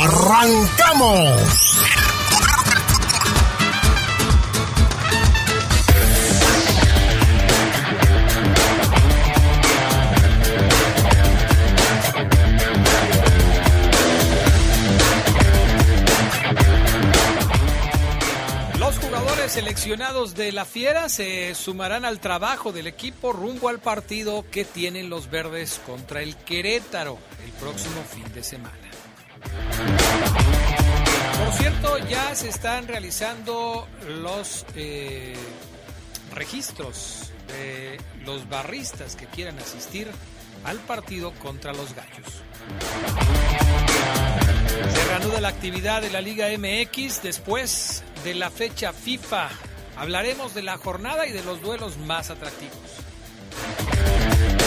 ¡Arrancamos! Los jugadores seleccionados de la Fiera se sumarán al trabajo del equipo rumbo al partido que tienen los verdes contra el Querétaro el próximo fin de semana. Por cierto, ya se están realizando los eh, registros de los barristas que quieran asistir al partido contra los Gallos. Se reanuda la actividad de la Liga MX después de la fecha FIFA. Hablaremos de la jornada y de los duelos más atractivos.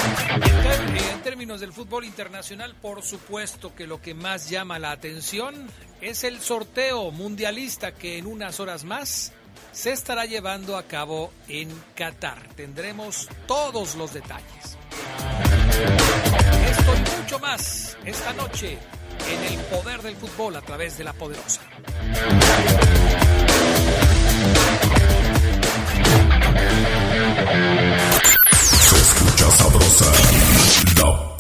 En, términos del fútbol internacional, por supuesto que lo que más llama la atención es el sorteo mundialista que en unas horas más se estará llevando a cabo en Qatar. Tendremos todos los detalles. Esto y mucho más esta noche en el poder del fútbol a través de la poderosa.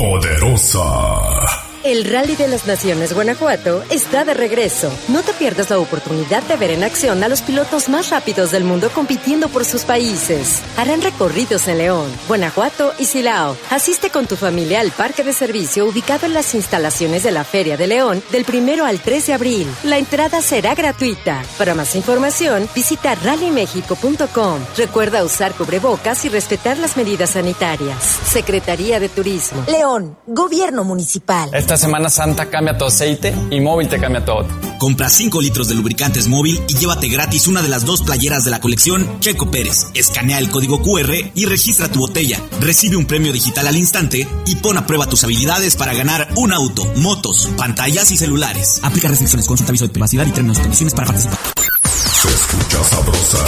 Poderosa. El Rally de las Naciones Guanajuato está de regreso. No te pierdas la oportunidad de ver en acción a los pilotos más rápidos del mundo compitiendo por sus países. Harán recorridos en León, Guanajuato y Silao. Asiste con tu familia al parque de servicio ubicado en las instalaciones de la Feria de León del primero al 3 de abril. La entrada será gratuita. Para más información, visita rallymexico.com. Recuerda usar cubrebocas y respetar las medidas sanitarias. Secretaría de Turismo. León, Gobierno Municipal. Semana Santa cambia tu aceite y móvil te cambia todo. Compra 5 litros de lubricantes móvil y llévate gratis una de las dos playeras de la colección Checo Pérez. Escanea el código QR y registra tu botella. Recibe un premio digital al instante y pon a prueba tus habilidades para ganar un auto, motos, pantallas y celulares. Aplica restricciones, consulta aviso de privacidad y términos y condiciones para participar. Se escucha sabrosa,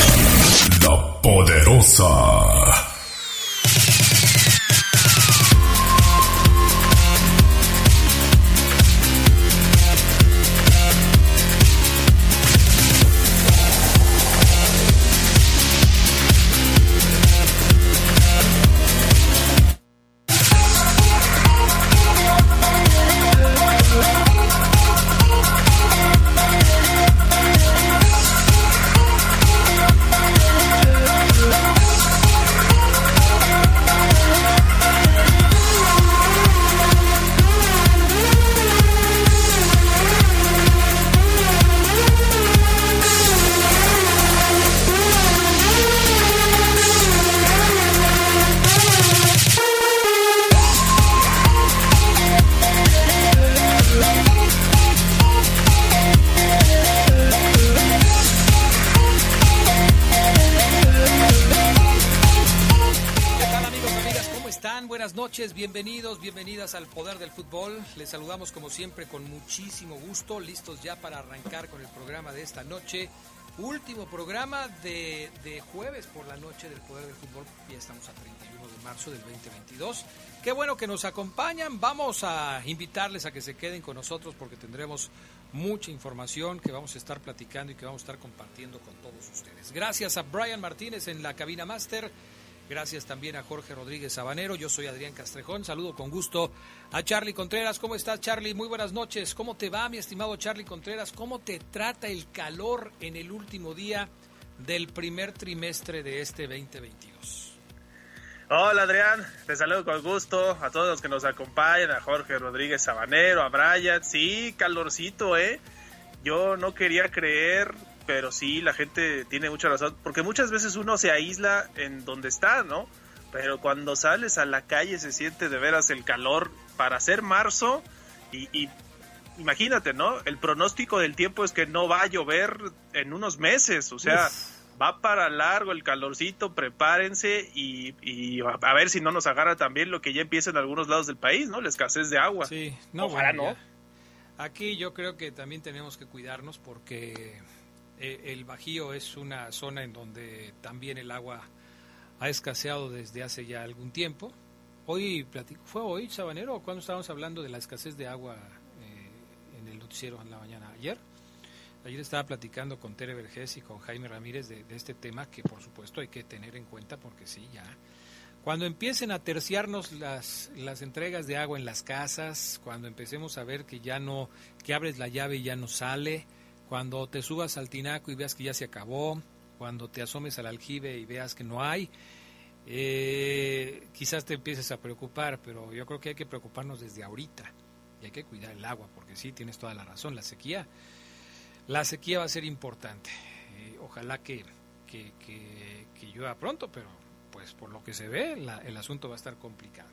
la poderosa. Bienvenidos, bienvenidas al Poder del Fútbol. Les saludamos como siempre con muchísimo gusto, listos ya para arrancar con el programa de esta noche. Último programa de, de jueves por la noche del Poder del Fútbol. Ya estamos a 31 de marzo del 2022. Qué bueno que nos acompañan. Vamos a invitarles a que se queden con nosotros porque tendremos mucha información que vamos a estar platicando y que vamos a estar compartiendo con todos ustedes. Gracias a Brian Martínez en la cabina máster. Gracias también a Jorge Rodríguez Sabanero. Yo soy Adrián Castrejón. Saludo con gusto a Charlie Contreras. ¿Cómo estás, Charlie? Muy buenas noches. ¿Cómo te va, mi estimado Charlie Contreras? ¿Cómo te trata el calor en el último día del primer trimestre de este 2022? Hola Adrián, te saludo con gusto a todos los que nos acompañan, a Jorge Rodríguez Sabanero, a Brian. Sí, calorcito, ¿eh? Yo no quería creer pero sí, la gente tiene mucha razón, porque muchas veces uno se aísla en donde está, ¿no? Pero cuando sales a la calle se siente de veras el calor para ser marzo y, imagínate, ¿no? El pronóstico del tiempo es que no va a llover en unos meses, o sea, va para largo el calorcito, prepárense y, a ver si no nos agarra también lo que ya empieza en algunos lados del país, ¿no? La escasez de agua. Sí, no, Ojalá no. Aquí yo creo que también tenemos que cuidarnos porque el Bajío es una zona en donde también el agua ha escaseado desde hace ya algún tiempo. Hoy platico, ¿fue hoy, Sabanero, cuando estábamos hablando de la escasez de agua eh, en el noticiero en la mañana? ¿Ayer? Ayer estaba platicando con Tere Vergés y con Jaime Ramírez de, este tema que por supuesto hay que tener en cuenta porque sí, ya. Cuando empiecen a terciarnos las, las entregas de agua en las casas, cuando empecemos a ver que ya no, que abres la llave y ya no sale, cuando te subas al tinaco y veas que ya se acabó, cuando te asomes al aljibe y veas que no hay, eh, quizás te empieces a preocupar, pero yo creo que hay que preocuparnos desde ahorita y hay que cuidar el agua, porque sí, tienes toda la razón, la sequía la sequía va a ser importante. Eh, ojalá que, que, llueva pronto, pero pues por lo que se ve, el asunto va a estar complicado.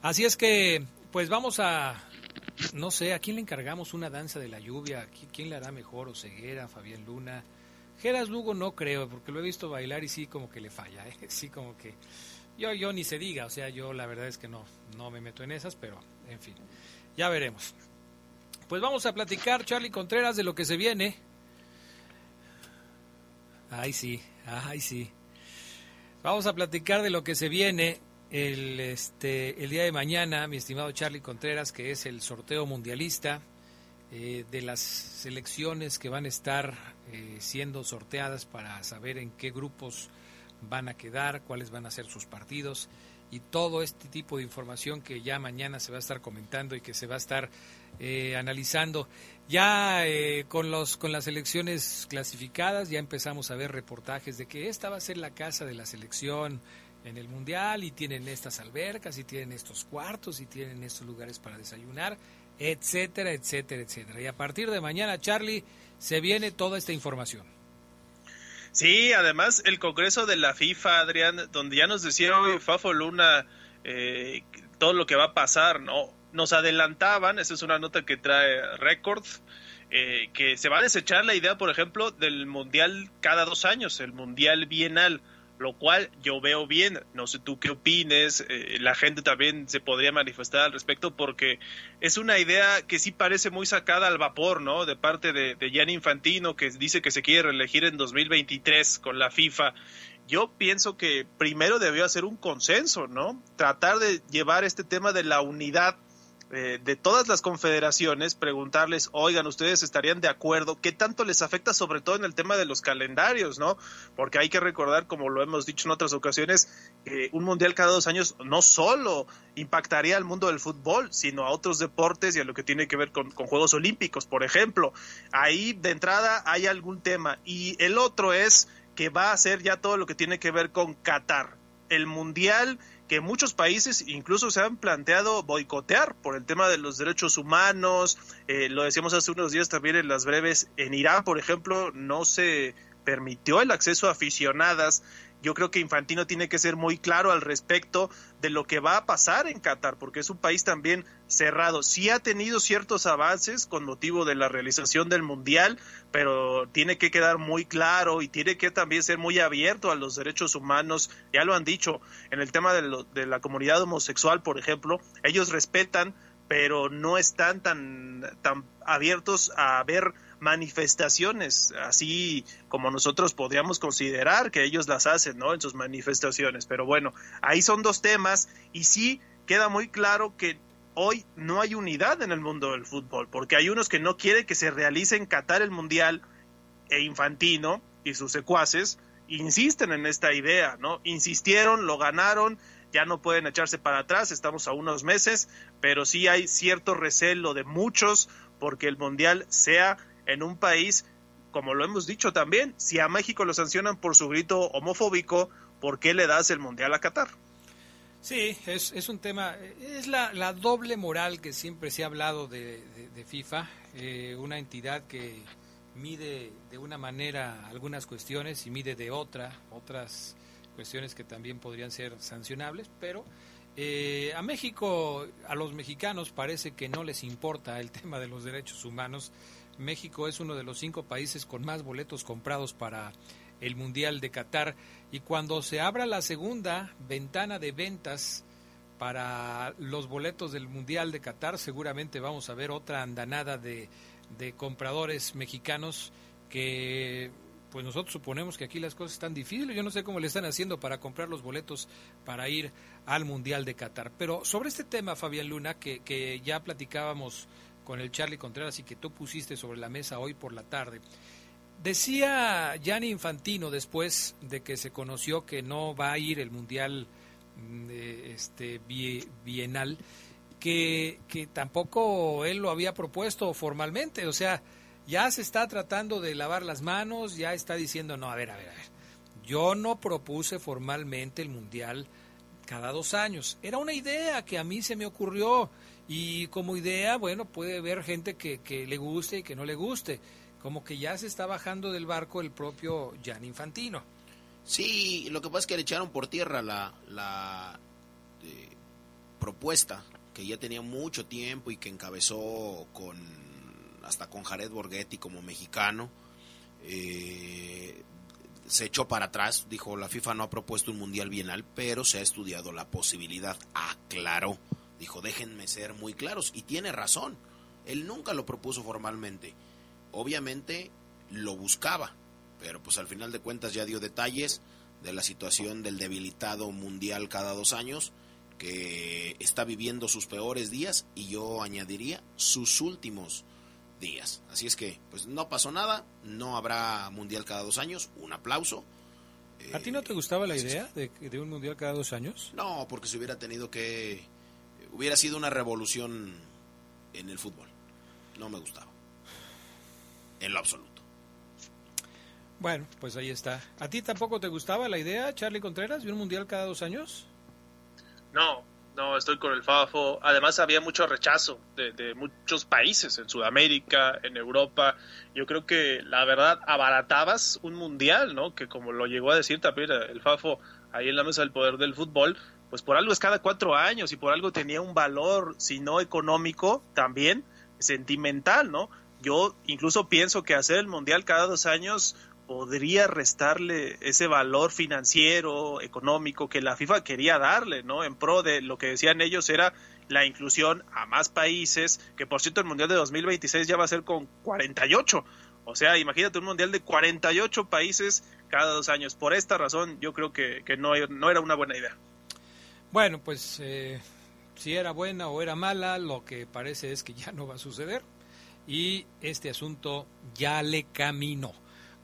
Así es que, pues vamos a, no sé, ¿a quién le encargamos una danza de la lluvia? ¿Quién le hará mejor? ¿O Ceguera, Fabián Luna? Geras Lugo no creo, porque lo he visto bailar y sí como que le falla, ¿eh? sí como que... Yo, yo ni se diga, o sea, yo la verdad es que no, no me meto en esas, pero en fin, ya veremos. Pues vamos a platicar, Charlie Contreras, de lo que se viene. Ay, sí, ay, sí. Vamos a platicar de lo que se viene el, este, el día de mañana, mi estimado Charlie Contreras, que es el sorteo mundialista eh, de las selecciones que van a estar eh, siendo sorteadas para saber en qué grupos van a quedar, cuáles van a ser sus partidos y todo este tipo de información que ya mañana se va a estar comentando y que se va a estar eh, analizando. Ya eh, con, los, con las elecciones clasificadas ya empezamos a ver reportajes de que esta va a ser la casa de la selección en el Mundial y tienen estas albercas y tienen estos cuartos y tienen estos lugares para desayunar, etcétera, etcétera, etcétera. Y a partir de mañana, Charlie, se viene toda esta información. Sí, además el Congreso de la FIFA, Adrián, donde ya nos decía hoy Fafo Luna eh, todo lo que va a pasar, ¿no? nos adelantaban, esa es una nota que trae Record, eh, que se va a desechar la idea, por ejemplo, del mundial cada dos años, el mundial bienal, lo cual yo veo bien. No sé tú qué opines, eh, la gente también se podría manifestar al respecto porque es una idea que sí parece muy sacada al vapor, ¿no? De parte de, de Gianni Infantino, que dice que se quiere reelegir en 2023 con la FIFA yo pienso que primero debió hacer un consenso, ¿no? Tratar de llevar este tema de la unidad eh, de todas las confederaciones, preguntarles, oigan, ustedes estarían de acuerdo, ¿qué tanto les afecta sobre todo en el tema de los calendarios, no? Porque hay que recordar, como lo hemos dicho en otras ocasiones, un mundial cada dos años no solo impactaría al mundo del fútbol, sino a otros deportes y a lo que tiene que ver con Juegos Olímpicos, por ejemplo. Ahí de entrada hay algún tema. Y el otro es que va a ser ya todo lo que tiene que ver con Qatar. El mundial que muchos países incluso se han planteado boicotear por el tema de los derechos humanos. Eh, lo decíamos hace unos días también en las breves. En Irán, por ejemplo, no se permitió el acceso a aficionadas yo creo que Infantino tiene que ser muy claro al respecto de lo que va a pasar en Qatar, porque es un país también cerrado. Sí ha tenido ciertos avances con motivo de la realización del Mundial, pero tiene que quedar muy claro y tiene que también ser muy abierto a los derechos humanos. Ya lo han dicho, en el tema de, de la comunidad homosexual, por ejemplo, ellos respetan, pero no están tan, tan abiertos a ver manifestaciones, así como nosotros podríamos considerar que ellos las hacen, ¿no? En sus manifestaciones. Pero bueno, ahí son dos temas y sí queda muy claro que hoy no hay unidad en el mundo del fútbol, porque hay unos que no quieren que se realice en Qatar el Mundial e Infantino y sus secuaces insisten en esta idea, ¿no? Insistieron, lo ganaron, ya no pueden echarse para atrás, estamos a unos meses, pero sí hay cierto recelo de muchos porque el Mundial sea en un país, como lo hemos dicho también, si a México lo sancionan por su grito homofóbico, ¿por qué le das el Mundial a Qatar? Sí, es, es un tema, es la, doble moral que siempre se ha hablado de, de, FIFA, eh, una entidad que mide de una manera algunas cuestiones y mide de otra, otras cuestiones que también podrían ser sancionables, pero Eh, a México, a los mexicanos parece que no les importa el tema de los derechos humanos. México es uno de los cinco países con más boletos comprados para el Mundial de Qatar y cuando se abra la segunda ventana de ventas para los boletos del Mundial de Qatar, seguramente vamos a ver otra andanada de, de compradores mexicanos que pues nosotros suponemos que aquí las cosas están difíciles. Yo no sé cómo le están haciendo para comprar los boletos para ir al Mundial de Qatar. Pero sobre este tema, Fabián Luna, que, que ya platicábamos con el Charlie Contreras y que tú pusiste sobre la mesa hoy por la tarde. Decía Gianni Infantino después de que se conoció que no va a ir el Mundial mm, este, bienal, que, que tampoco él lo había propuesto formalmente. O sea, ya se está tratando de lavar las manos, ya está diciendo, no, a ver, a ver, a ver, yo no propuse formalmente el Mundial cada dos años. Era una idea que a mí se me ocurrió y como idea, bueno, puede haber gente que, le guste y que no le guste. Como que ya se está bajando del barco el propio Jan Infantino. Sí, lo que pasa es que le echaron por tierra la, la eh, propuesta que ya tenía mucho tiempo y que encabezó con hasta con Jared Borghetti como mexicano. Eh, se echó para atrás, dijo la FIFA no ha propuesto un mundial bienal, pero se ha estudiado la posibilidad, aclaró, dijo déjenme ser muy claros y tiene razón, él nunca lo propuso formalmente, obviamente lo buscaba, pero pues al final de cuentas ya dio detalles de la situación del debilitado mundial cada dos años, que está viviendo sus peores días y yo añadiría sus últimos días. Así es que, pues no pasó nada, no habrá mundial cada dos años, un aplauso. ¿A ti no te gustaba la idea de, de, un mundial cada dos años? No, porque se hubiera tenido que... hubiera sido una revolución en el fútbol. No me gustaba. En lo absoluto. Bueno, pues ahí está. ¿A ti tampoco te gustaba la idea, Charlie Contreras, de un mundial cada dos años? No, no, estoy con el FAFO. Además había mucho rechazo de, muchos países en Sudamérica, en Europa. Yo creo que la verdad abaratabas un mundial, ¿no? Que como lo llegó a decir también el FAFO ahí en la mesa del poder del fútbol, pues por algo es cada cuatro años y por algo tenía un valor, si no económico, también sentimental, ¿no? Yo incluso pienso que hacer el mundial cada dos años podría restarle ese valor financiero, económico que la FIFA quería darle, ¿no? En pro de lo que decían ellos era la inclusión a más países, que por cierto el Mundial de 2026 ya va a ser con 48. O sea, imagínate un Mundial de 48 países cada dos años. Por esta razón yo creo que, no era una buena idea. Bueno, pues eh, si era buena o era mala, lo que parece es que ya no va a suceder y este asunto ya le caminó.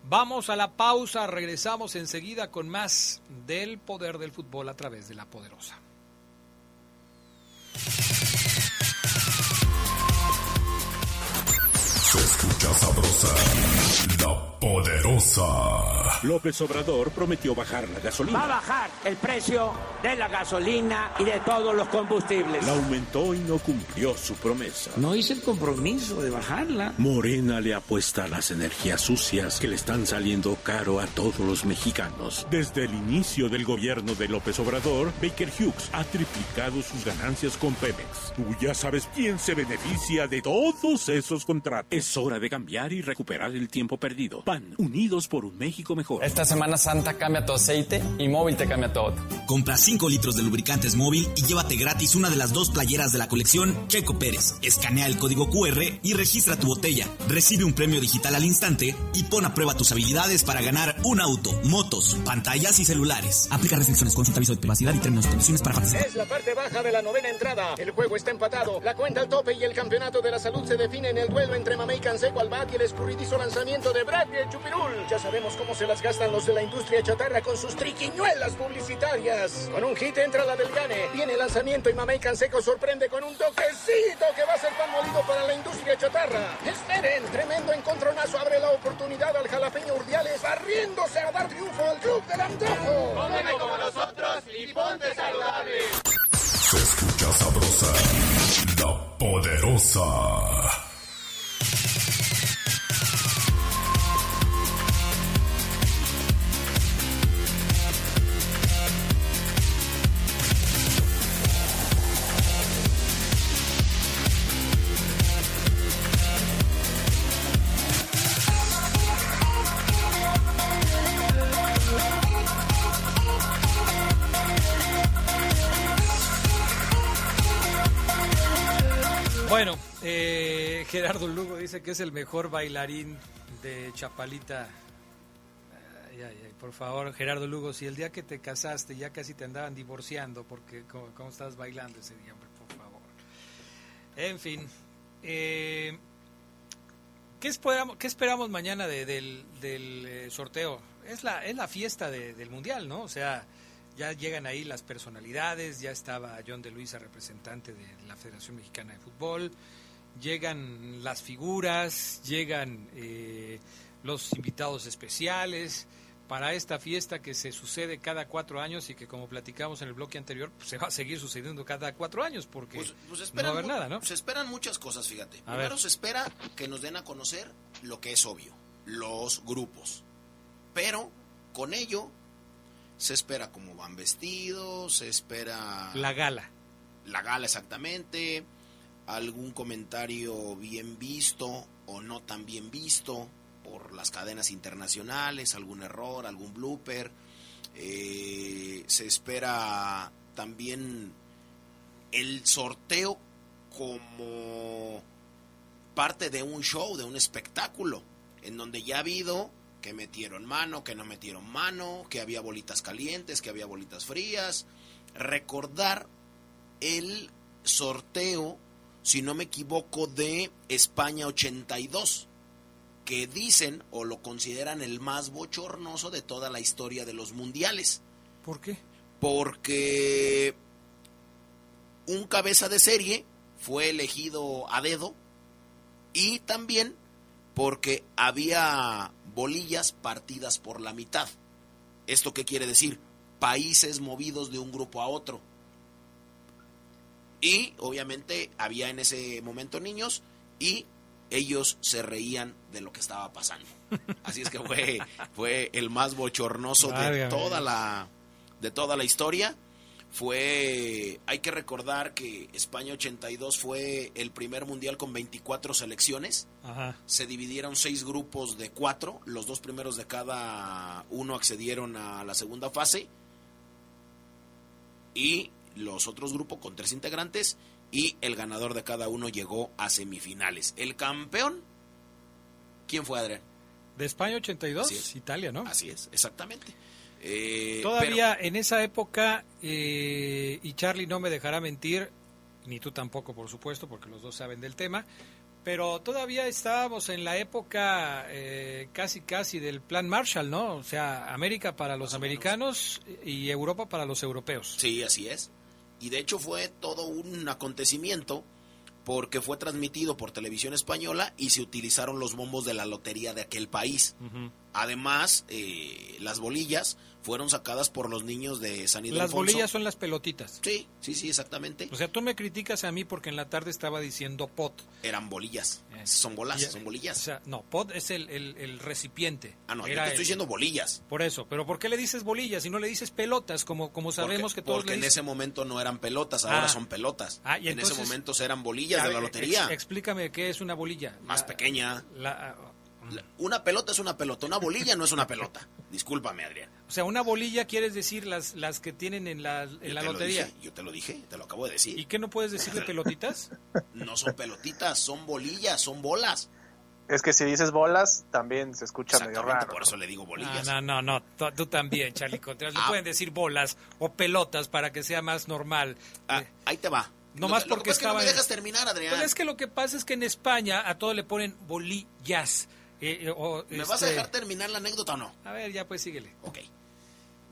Vamos a la pausa, regresamos enseguida con más del poder del fútbol a través de la poderosa. Escucha sabrosa, la poderosa. López Obrador prometió bajar la gasolina. Va a bajar el precio de la gasolina y de todos los combustibles. La aumentó y no cumplió su promesa. No hice el compromiso de bajarla. Morena le apuesta a las energías sucias que le están saliendo caro a todos los mexicanos. Desde el inicio del gobierno de López Obrador, Baker Hughes ha triplicado sus ganancias con Pemex. Tú ya sabes quién se beneficia de todos esos contratos. Es hora de cambiar y recuperar el tiempo perdido. PAN, unidos por un México mejor. Esta Semana Santa cambia tu aceite y móvil te cambia todo. Compra 5 litros de lubricantes móvil y llévate gratis una de las dos playeras de la colección Checo Pérez. Escanea el código QR y registra tu botella. Recibe un premio digital al instante y pon a prueba tus habilidades para ganar un auto, motos, pantallas y celulares. Aplica restricciones, consulta aviso de privacidad y términos y condiciones para participar. Es la parte baja de la novena entrada. El juego está empatado. La cuenta al tope y el campeonato de la salud se define en el duelo entre Mamey Canseco al bat y el escurridizo lanzamiento de Brad y Chupirul. Ya sabemos cómo se las gastan los de la industria chatarra con sus triquiñuelas publicitarias. Con un hit entra la del Gane. Viene el lanzamiento y Mamey Canseco sorprende con un toquecito que va a ser pan molido para la industria chatarra. Esperen, tremendo encontronazo abre la oportunidad al jalapeño Urdiales barriéndose a dar triunfo al club del antojo. Cómeme como nosotros y ponte saludable. Se escucha sabrosa, la poderosa. Eh, Gerardo Lugo dice que es el mejor bailarín de Chapalita. Ay, ay, ay, por favor, Gerardo Lugo, si el día que te casaste ya casi te andaban divorciando porque cómo, cómo estabas bailando ese día, por favor. En fin, eh, ¿qué, esperamos, ¿qué esperamos mañana de- del, eh, sorteo? Es la, es la fiesta de- del Mundial, ¿no? O sea, ya llegan ahí las personalidades, ya estaba John de Luisa, representante de la Federación Mexicana de Fútbol, llegan las figuras, llegan eh, los invitados especiales para esta fiesta que se sucede cada cuatro años y que como platicamos en el bloque anterior, pues, se va a seguir sucediendo cada cuatro años porque Pues, pues no va a haber nada, ¿no? Se esperan muchas cosas, fíjate. A Primero ver. se espera que nos den a conocer lo que es obvio, los grupos. Pero con ello se espera cómo van vestidos, se espera La gala. la gala exactamente, algún comentario bien visto o no tan bien visto por las cadenas internacionales, algún error, algún blooper. Eh, se espera también el sorteo como parte de un show, de un espectáculo, en donde ya ha habido que metieron mano, que no metieron mano, que había bolitas calientes, que había bolitas frías. Recordar el sorteo, si no me equivoco, de España 82, que dicen o lo consideran el más bochornoso de toda la historia de los mundiales. ¿Por qué? Porque un cabeza de serie fue elegido a dedo y también porque había bolillas partidas por la mitad. ¿Esto qué quiere decir? Países movidos de un grupo a otro. Y obviamente había en ese momento niños y ellos se reían de lo que estaba pasando. Así es que fue, fue el más bochornoso de toda la de toda la historia. Fue hay que recordar que España 82 fue el primer mundial con 24 selecciones. Ajá. Se dividieron seis grupos de cuatro. Los dos primeros de cada uno accedieron a la segunda fase. Y los otros grupos con tres integrantes. Y el ganador de cada uno llegó a semifinales. El campeón, ¿quién fue Adrián? De España 82, Así es. Italia, ¿no? Así es, exactamente. Eh, Todavía en esa época, eh, y Charlie no me dejará mentir, ni tú tampoco, por supuesto, porque los dos saben del tema, pero todavía estábamos en la época eh, casi casi del plan Marshall, ¿no? O sea, América para los americanos y Europa para los europeos. Sí, así es. Y de hecho fue todo un acontecimiento porque fue transmitido por televisión española y se utilizaron los bombos de la lotería de aquel país. Además, eh, las bolillas fueron sacadas por los niños de San Ildefonso. Las bolillas son las pelotitas. Sí, sí, sí, exactamente. O sea, tú me criticas a mí porque en la tarde estaba diciendo pot. Eran bolillas. Son bolas, Ya- son bolillas. O sea, no, pot es el, el- el recipiente. ah, no, yo te estoy el- diciendo bolillas. Por eso, pero ¿por qué le dices bolillas y no le dices pelotas como, como sabemos porque, que todos porque le en ese momento no eran pelotas, ahora Ah. son pelotas. Ah, y en entonces- ese momento eran bolillas de la lotería. ex- explícame qué es una bolilla. más La- pequeña. La- Una pelota es una pelota, una bolilla no es una pelota. Discúlpame, Adrián. o sea, una bolilla quieres decir las, las que tienen en la, en Yo la te lo lotería. dije, yo te lo dije, te lo acabo de decir. ¿Y qué no puedes decirle pelotitas? No son pelotitas, son bolillas, son bolas. Es que si dices bolas, también se escucha medio Exactamente, raro. por eso le digo bolillas. No, no, no, no, tú, también, Charlie Contreras. Le Ah. pueden decir bolas o pelotas para que sea más normal. Ah, Eh, ahí te va. No más porque es que no estaba me en- dejas terminar, Adrián. Pues es que lo que pasa es que en España a todo le ponen bolillas. Eh, eh, ¿Me vas a este- dejar terminar la anécdota o no? A ver, ya pues síguele. Ok.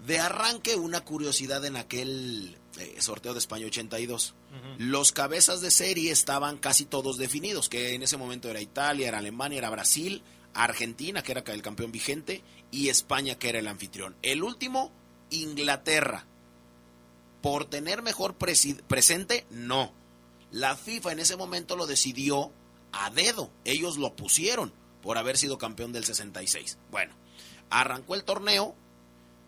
De arranque, una curiosidad en aquel eh, sorteo de España 82. Los cabezas de serie estaban casi todos definidos, que en ese momento era Italia, era Alemania, era Brasil, Argentina, que era el campeón vigente, y España, que era el anfitrión. El último, Inglaterra. Por tener mejor presente, no. La FIFA en ese momento lo decidió a dedo. Ellos lo pusieron por haber sido campeón del 66. Bueno, arrancó el torneo.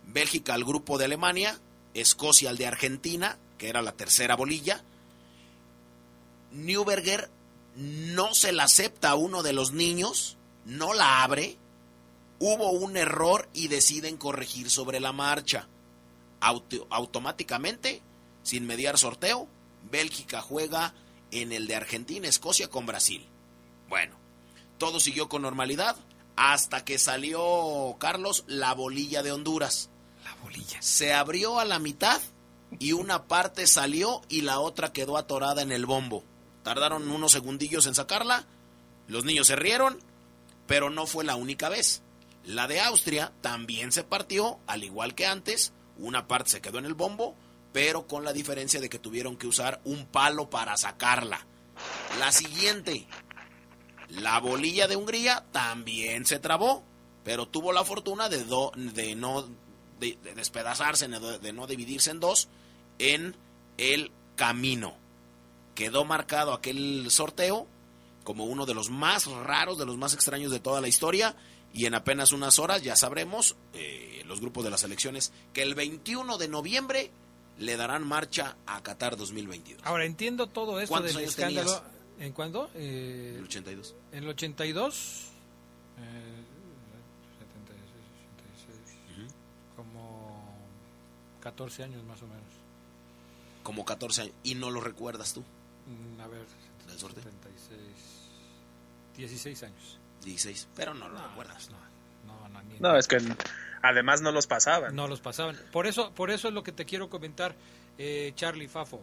Bélgica al grupo de Alemania. Escocia al de Argentina, que era la tercera bolilla. Newberger no se la acepta a uno de los niños, no la abre. Hubo un error y deciden corregir sobre la marcha. Auto- automáticamente, sin mediar sorteo, Bélgica juega en el de Argentina, Escocia con Brasil. Bueno, todo siguió con normalidad hasta que salió Carlos la bolilla de Honduras. La bolilla. Se abrió a la mitad y una parte salió y la otra quedó atorada en el bombo. Tardaron unos segundillos en sacarla, los niños se rieron, pero no fue la única vez. La de Austria también se partió, al igual que antes, una parte se quedó en el bombo, pero con la diferencia de que tuvieron que usar un palo para sacarla. La siguiente, la bolilla de Hungría también se trabó, pero tuvo la fortuna de, de no de, despedazarse, de, no dividirse en dos en el camino. Quedó marcado aquel sorteo como uno de los más raros, de los más extraños de toda la historia. Y en apenas unas horas ya sabremos, eh, los grupos de las elecciones, que el 21 de noviembre le darán marcha a Qatar 2022. Ahora entiendo todo esto del escándalo. ¿En cuándo? Eh, el 82. En el 82. Como 14 años más o menos. Como 14 años. ¿Y no lo recuerdas tú? Mm, a ver. ¿Del sorteo? 76. 16 años. 16. Pero no lo recuerdas. No, no, no, no es que además no los pasaban. No los pasaban. Por eso, por eso es lo que te quiero comentar, eh, Charlie Fafo.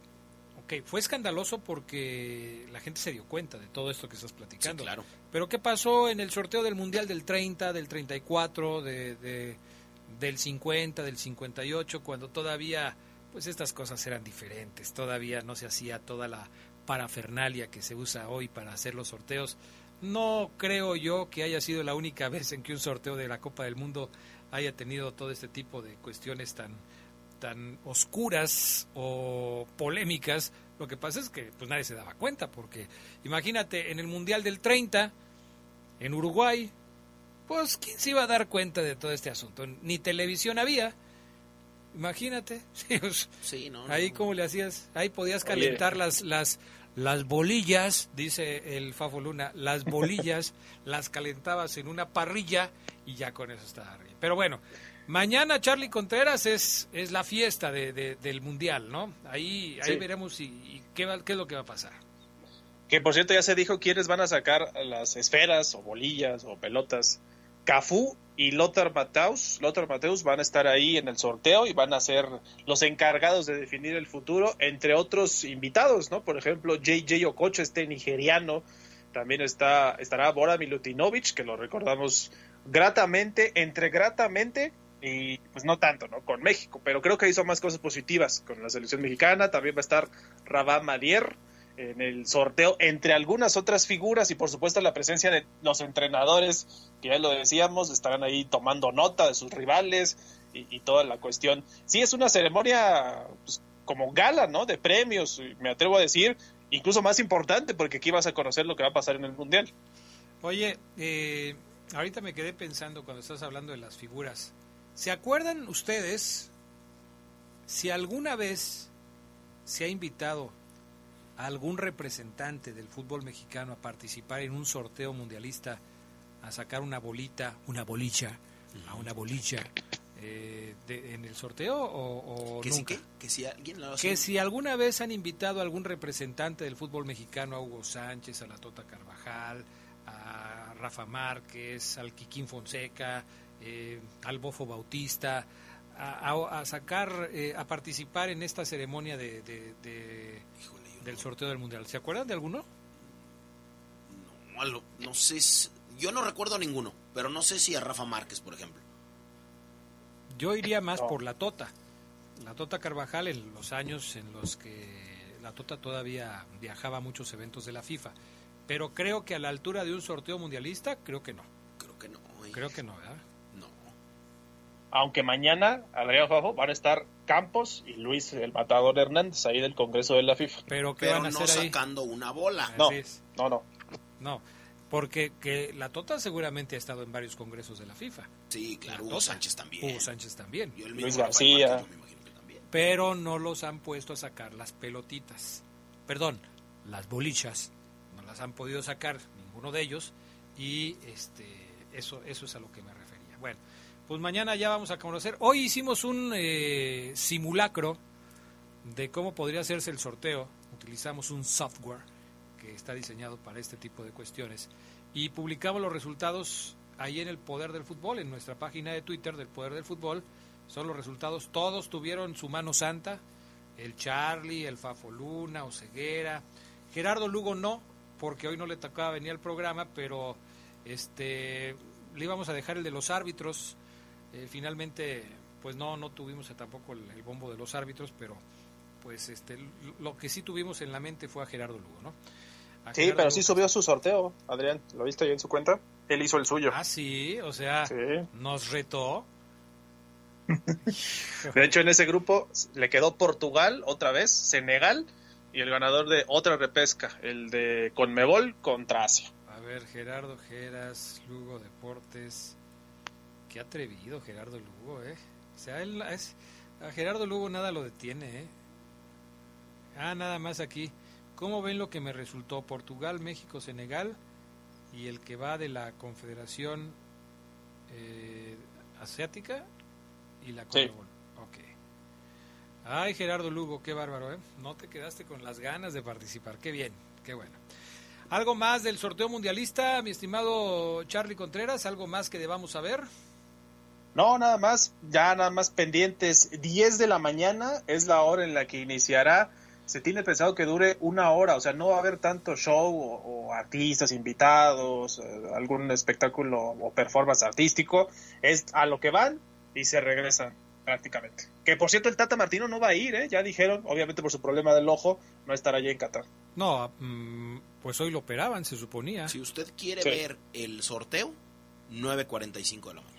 Ok, fue escandaloso porque la gente se dio cuenta de todo esto que estás platicando. claro. Pero ¿qué pasó en el sorteo del Mundial del 30, del 34, de, de, del 50, del 58, cuando todavía pues estas cosas eran diferentes, todavía no se hacía toda la parafernalia que se usa hoy para hacer los sorteos. No creo yo que haya sido la única vez en que un sorteo de la Copa del Mundo haya tenido todo este tipo de cuestiones tan tan oscuras o polémicas, lo que pasa es que pues nadie se daba cuenta, porque imagínate, en el Mundial del 30, en Uruguay, pues quién se iba a dar cuenta de todo este asunto, ni televisión había, imagínate, pues, sí, no, ahí como le hacías, ahí podías calentar las, las, las bolillas, dice el Fafo Luna, las bolillas las calentabas en una parrilla y ya con eso estaba bien. Pero bueno, Mañana Charlie Contreras es, es la fiesta de, del Mundial, ¿no? Ahí, ahí veremos y, qué, qué es lo que va a pasar. Que por cierto ya se dijo quiénes van a sacar las esferas o bolillas o pelotas. Cafú y Lothar Mateus. Lothar Mateus van a estar ahí en el sorteo y van a ser los encargados de definir el futuro, entre otros invitados, ¿no? Por ejemplo, JJ Okocho, este nigeriano. También está, estará Bora Milutinovic, que lo recordamos gratamente, entre gratamente y pues no tanto, ¿no? Con México, pero creo que hizo más cosas positivas con la selección mexicana. También va a estar Rabá Madier en el sorteo, entre algunas otras figuras y por supuesto la presencia de los entrenadores, que ya lo decíamos, estarán ahí tomando nota de sus rivales y, toda la cuestión. Sí, es una ceremonia pues, como gala, ¿no? De premios, me atrevo a decir, incluso más importante porque aquí vas a conocer lo que va a pasar en el Mundial. Oye, eh, ahorita me quedé pensando cuando estás hablando de las figuras. ¿Se acuerdan ustedes si alguna vez se ha invitado a algún representante del fútbol mexicano a participar en un sorteo mundialista, a sacar una bolita, una bolicha, a una bolilla eh, en el sorteo o, ¿Que nunca? que si alguien que si alguna vez han invitado a algún representante del fútbol mexicano, a Hugo Sánchez, a la Tota Carvajal, a Rafa Márquez, al Quiquín Fonseca, eh, al Bofo Bautista, a, sacar, eh, a participar en esta ceremonia de, del sorteo del Mundial. ¿Se acuerdan de alguno? No, no sé, yo no recuerdo ninguno, pero no sé si a Rafa Márquez, por ejemplo. Yo iría más por la Tota. La Tota Carvajal en los años en los que la Tota todavía viajaba a muchos eventos de la FIFA. Pero creo que a la altura de un sorteo mundialista, creo que no. Creo que no. Creo que no, ¿verdad? Aunque mañana, Adrián Fafo, van a estar Campos y Luis el Matador Hernández ahí del Congreso de la FIFA. Pero ¿qué van a no hacer sacando una bola. No, no, no. No, porque que la Tota seguramente ha estado en varios congresos de la FIFA. Sí, claro, Hugo Sánchez también. Hugo Sánchez también. Luis García. Pero no los han puesto a sacar las pelotitas. Perdón, las bolichas. No las han podido sacar ninguno de ellos. Y este eso, eso es a lo que me refería. Bueno, pues mañana ya vamos a conocer. Hoy hicimos un eh, simulacro de cómo podría hacerse el sorteo. Utilizamos un software que está diseñado para este tipo de cuestiones. Y publicamos los resultados ahí en el Poder del Fútbol, en nuestra página de Twitter del Poder del Fútbol. Son los resultados, todos tuvieron su mano santa, el Charlie, el Fafoluna, Oceguera, Gerardo Lugo no, porque hoy no le tocaba venir al programa, pero este le íbamos a dejar el de los árbitros. Eh, finalmente, pues no, no tuvimos tampoco el, el, bombo de los árbitros, pero pues este lo que sí tuvimos en la mente fue a Gerardo Lugo, ¿no? A sí, Gerardo pero sí subió su sorteo, Adrián. ¿Lo viste ahí en su cuenta? Él hizo el suyo. Ah, sí, o sea, sí. nos retó. de hecho, en ese grupo le quedó Portugal otra vez, Senegal y el ganador de otra repesca, el de Conmebol contra Asia. A ver, Gerardo Geras, Lugo Deportes. Qué atrevido Gerardo Lugo, ¿eh? O sea, él es, a Gerardo Lugo nada lo detiene, ¿eh? Ah, nada más aquí. ¿Cómo ven lo que me resultó? Portugal, México, Senegal y el que va de la Confederación eh, Asiática y la Conmebol. Sí. Ay, Gerardo Lugo, qué bárbaro, ¿eh? No te quedaste con las ganas de participar. Qué bien, qué bueno. ¿Algo más del sorteo mundialista, mi estimado Charlie Contreras? ¿Algo más que debamos saber? No, nada más, ya nada más pendientes. 10 de la mañana es la hora en la que iniciará. Se tiene pensado que dure una hora, o sea, no va a haber tanto show o, o artistas invitados, eh, algún espectáculo o performance artístico. Es a lo que van y se regresan prácticamente. Que por cierto, el Tata Martino no va a ir, ¿eh? ya dijeron, obviamente por su problema del ojo, no estará allí en Qatar. No, mmm, pues hoy lo operaban, se suponía. Si usted quiere sí. ver el sorteo, 9.45 de la mañana.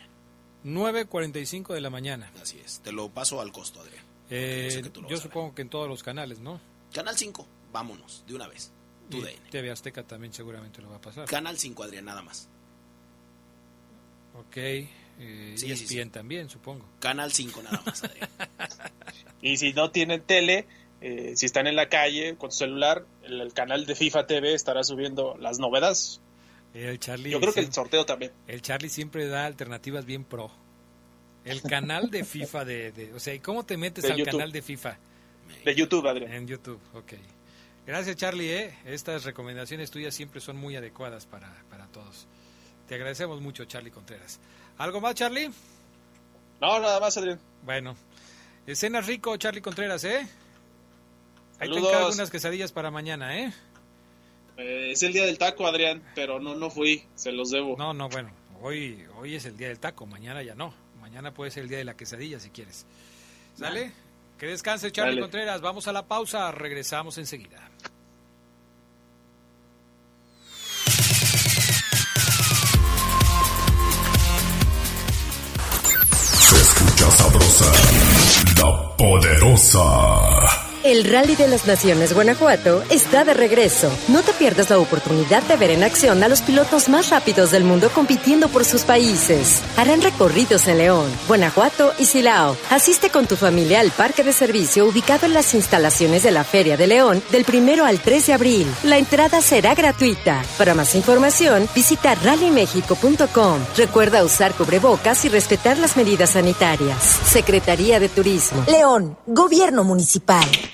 9.45 de la mañana. Así es, te lo paso al costo, Adrián. Eh, yo supongo que en todos los canales, ¿no? Canal 5, vámonos, de una vez. Tu DN. TV Azteca también seguramente lo va a pasar. Canal 5, Adrián, nada más. Ok. Eh, sí, ESPN sí, sí. también, supongo. Canal 5 nada más. y si no tienen tele, eh, si están en la calle con su celular, el, el, canal de FIFA TV estará subiendo las novedades. El Charlie, Yo creo que el sorteo también. El Charlie siempre da alternativas bien pro. El canal de FIFA de, de o sea, ¿y cómo te metes de al YouTube. canal de FIFA? De YouTube, Adrián. En YouTube, ok. Gracias, Charlie. ¿eh? Estas recomendaciones tuyas siempre son muy adecuadas para, para todos. Te agradecemos mucho, Charlie Contreras. ¿Algo más, Charlie? No, nada más, Adrián. Bueno. Escena rico, Charlie Contreras, ¿eh? Ahí Saludos. te encargo unas quesadillas para mañana, ¿eh? ¿Eh? Es el día del taco, Adrián, pero no, no fui, se los debo. No, no, bueno, hoy, hoy es el día del taco, mañana ya no. Mañana puede ser el día de la quesadilla si quieres. ¿Sale? Dale. Que descanse, Charlie Dale. Contreras. Vamos a la pausa, regresamos enseguida. sabrosa, la poderosa. El Rally de las Naciones Guanajuato está de regreso. No te pierdas la oportunidad de ver en acción a los pilotos más rápidos del mundo compitiendo por sus países. Harán recorridos en León, Guanajuato y Silao. Asiste con tu familia al parque de servicio ubicado en las instalaciones de la Feria de León del primero al 3 de abril. La entrada será gratuita. Para más información, visita rallymexico.com. Recuerda usar cubrebocas y respetar las medidas sanitarias. Secretaría de Turismo. León, Gobierno Municipal.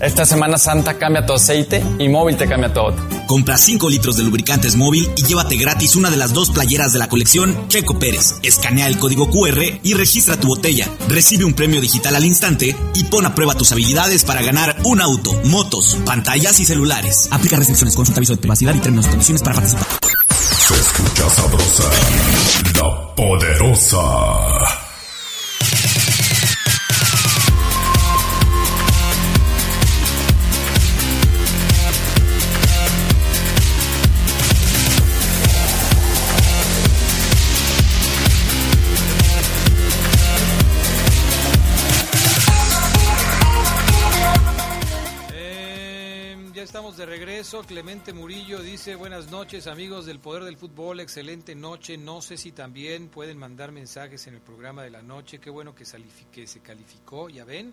Esta Semana Santa cambia tu aceite y móvil te cambia todo. Compra 5 litros de lubricantes móvil y llévate gratis una de las dos playeras de la colección Checo Pérez. Escanea el código QR y registra tu botella. Recibe un premio digital al instante y pon a prueba tus habilidades para ganar un auto, motos, pantallas y celulares. Aplica restricciones, consulta aviso de privacidad y términos y condiciones para participar. Se escucha sabrosa, la poderosa. De regreso. Clemente Murillo dice, buenas noches amigos del Poder del Fútbol, excelente noche. No sé si también pueden mandar mensajes en el programa de la noche. Qué bueno que, se calificó, ya ven.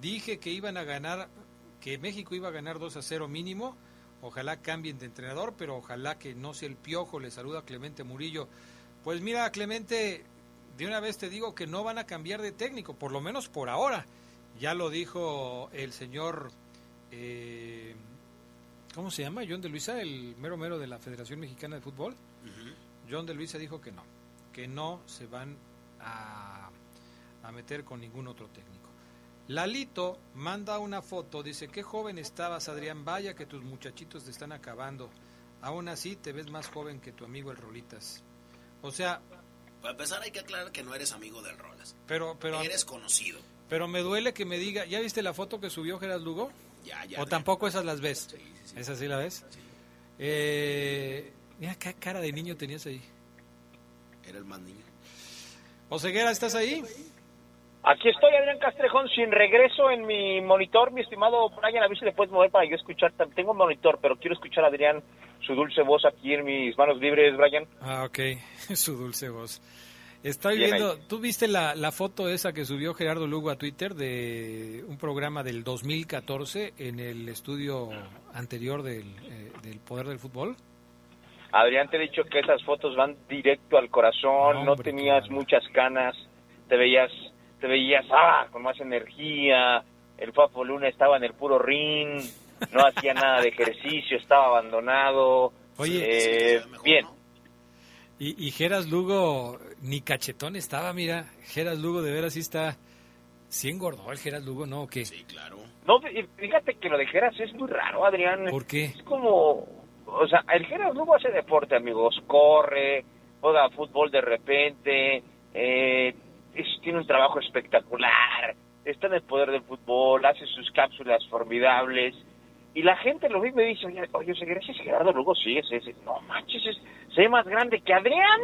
Dije que iban a ganar, que México iba a ganar 2 a 0 mínimo. Ojalá cambien de entrenador, pero ojalá que no sea el piojo. Le saluda Clemente Murillo. Pues mira, Clemente, de una vez te digo que no van a cambiar de técnico, por lo menos por ahora. Ya lo dijo el señor, eh, ¿cómo se llama? John de Luisa, el mero mero de la Federación Mexicana de Fútbol. John de Luisa dijo que no, que no se van a, a meter con ningún otro técnico. Lalito manda una foto, dice, qué joven estabas, Adrián, vaya que tus muchachitos te están acabando. Aún así te ves más joven que tu amigo el Rolitas. O sea... Para empezar hay que aclarar que no eres amigo del Rolas. Pero, pero... Eres conocido. Pero me duele que me diga, ¿ya viste la foto que subió Gerard Lugo? Ya, ya. ¿O tampoco esas las ves? Sí, sí, ¿Esas sí la ves? Eh, mira, qué cara de niño tenías ahí. Era el más niño. Oseguera, ¿estás ahí? Aquí estoy, Adrián Castrejón, sin regreso en mi monitor, mi estimado Brian, a ver si le puedes mover para yo escuchar. Tengo un monitor, pero quiero escuchar a Adrián, su dulce voz aquí en mis manos libres, Brian. Ah, ok, su dulce voz. Estoy viendo, ¿tú viste la, la, foto esa que subió Gerardo Lugo a Twitter de un programa del 2014 en el estudio anterior del, eh, del Poder del Fútbol? Adrián, te he dicho que esas fotos van directo al corazón, no, no tenías muchas canas, te veías te veías ah, con más energía, el Fafo Luna estaba en el puro ring, no hacía nada de ejercicio, estaba abandonado. Oye, eh, bien. Y, y Geras Lugo, ni cachetón estaba, mira, Geras Lugo de veras sí está, sí engordó el Geras Lugo, ¿no? ¿O qué? Sí, claro. No, fíjate que lo de Geras es muy raro, Adrián. ¿Por qué? Es como, o sea, el Geras Lugo hace deporte, amigos, corre, juega fútbol de repente, eh, tiene un trabajo espectacular, está en el poder del fútbol, hace sus cápsulas formidables. Y la gente lo ve y me dice, oye, oye ese Gerardo Lugo sí, ese, ese. No manches, es, más grande que Adrián.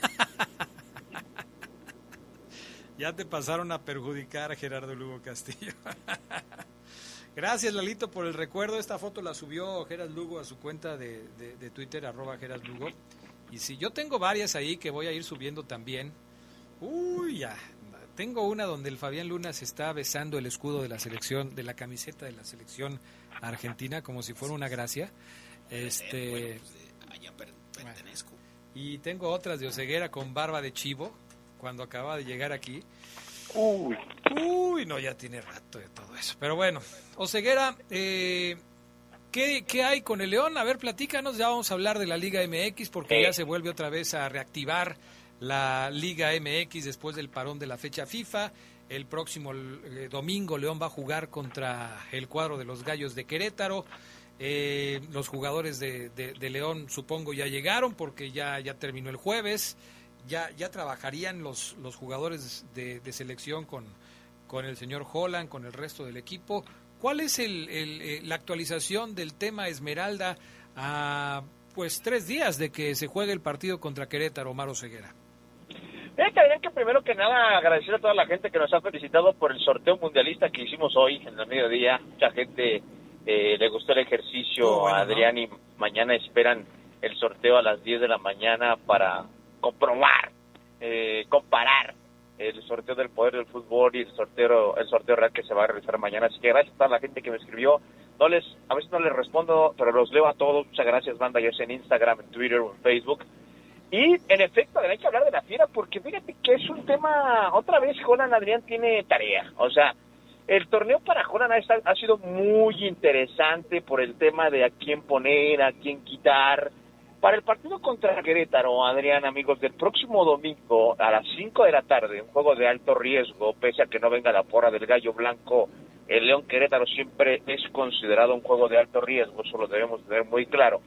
ya te pasaron a perjudicar a Gerardo Lugo Castillo. Gracias, Lalito, por el recuerdo. Esta foto la subió Gerardo Lugo a su cuenta de, de, Twitter, arroba Gerard Lugo. Y si yo tengo varias ahí que voy a ir subiendo también. Uy, ya. Tengo una donde el Fabián Luna se está besando el escudo de la selección, de la camiseta de la selección argentina, como si fuera una gracia. Este. Y tengo otras de Oseguera con barba de chivo, cuando acaba de llegar aquí. Uy. Uy, no, ya tiene rato de todo eso. Pero bueno, Oseguera, eh, ¿qué, ¿qué, hay con el León? A ver, platícanos, ya vamos a hablar de la Liga MX porque ya se vuelve otra vez a reactivar la Liga MX después del parón de la fecha FIFA. El próximo eh, domingo León va a jugar contra el cuadro de los Gallos de Querétaro. Eh, los jugadores de, León supongo ya llegaron porque ya, ya terminó el jueves. Ya, ya trabajarían los, los jugadores de, selección con, con el señor Holland, con el resto del equipo. ¿Cuál es el, eh, la actualización del tema Esmeralda a pues tres días de que se juegue el partido contra Querétaro, Omar Ceguera? Eh, que primero que nada agradecer a toda la gente que nos ha felicitado por el sorteo mundialista que hicimos hoy en el mediodía. Mucha gente eh, le gustó el ejercicio a Adrián y mañana esperan el sorteo a las 10 de la mañana para comprobar, eh, comparar el sorteo del poder del fútbol y el sorteo el sorteo real que se va a realizar mañana. Así que gracias a toda la gente que me escribió. No les, a veces no les respondo, pero los leo a todos. Muchas gracias, banda. Yo sé en Instagram, en Twitter o en Facebook. Y en efecto, hay que hablar de la fiera porque fíjate que es un tema, otra vez Jonan Adrián tiene tarea, o sea, el torneo para Jonan ha, sido muy interesante por el tema de a quién poner, a quién quitar. Para el partido contra Querétaro, Adrián, amigos, del próximo domingo a las 5 de la tarde, un juego de alto riesgo, pese a que no venga la porra del gallo blanco, el León Querétaro siempre es considerado un juego de alto riesgo, eso lo debemos tener muy claro.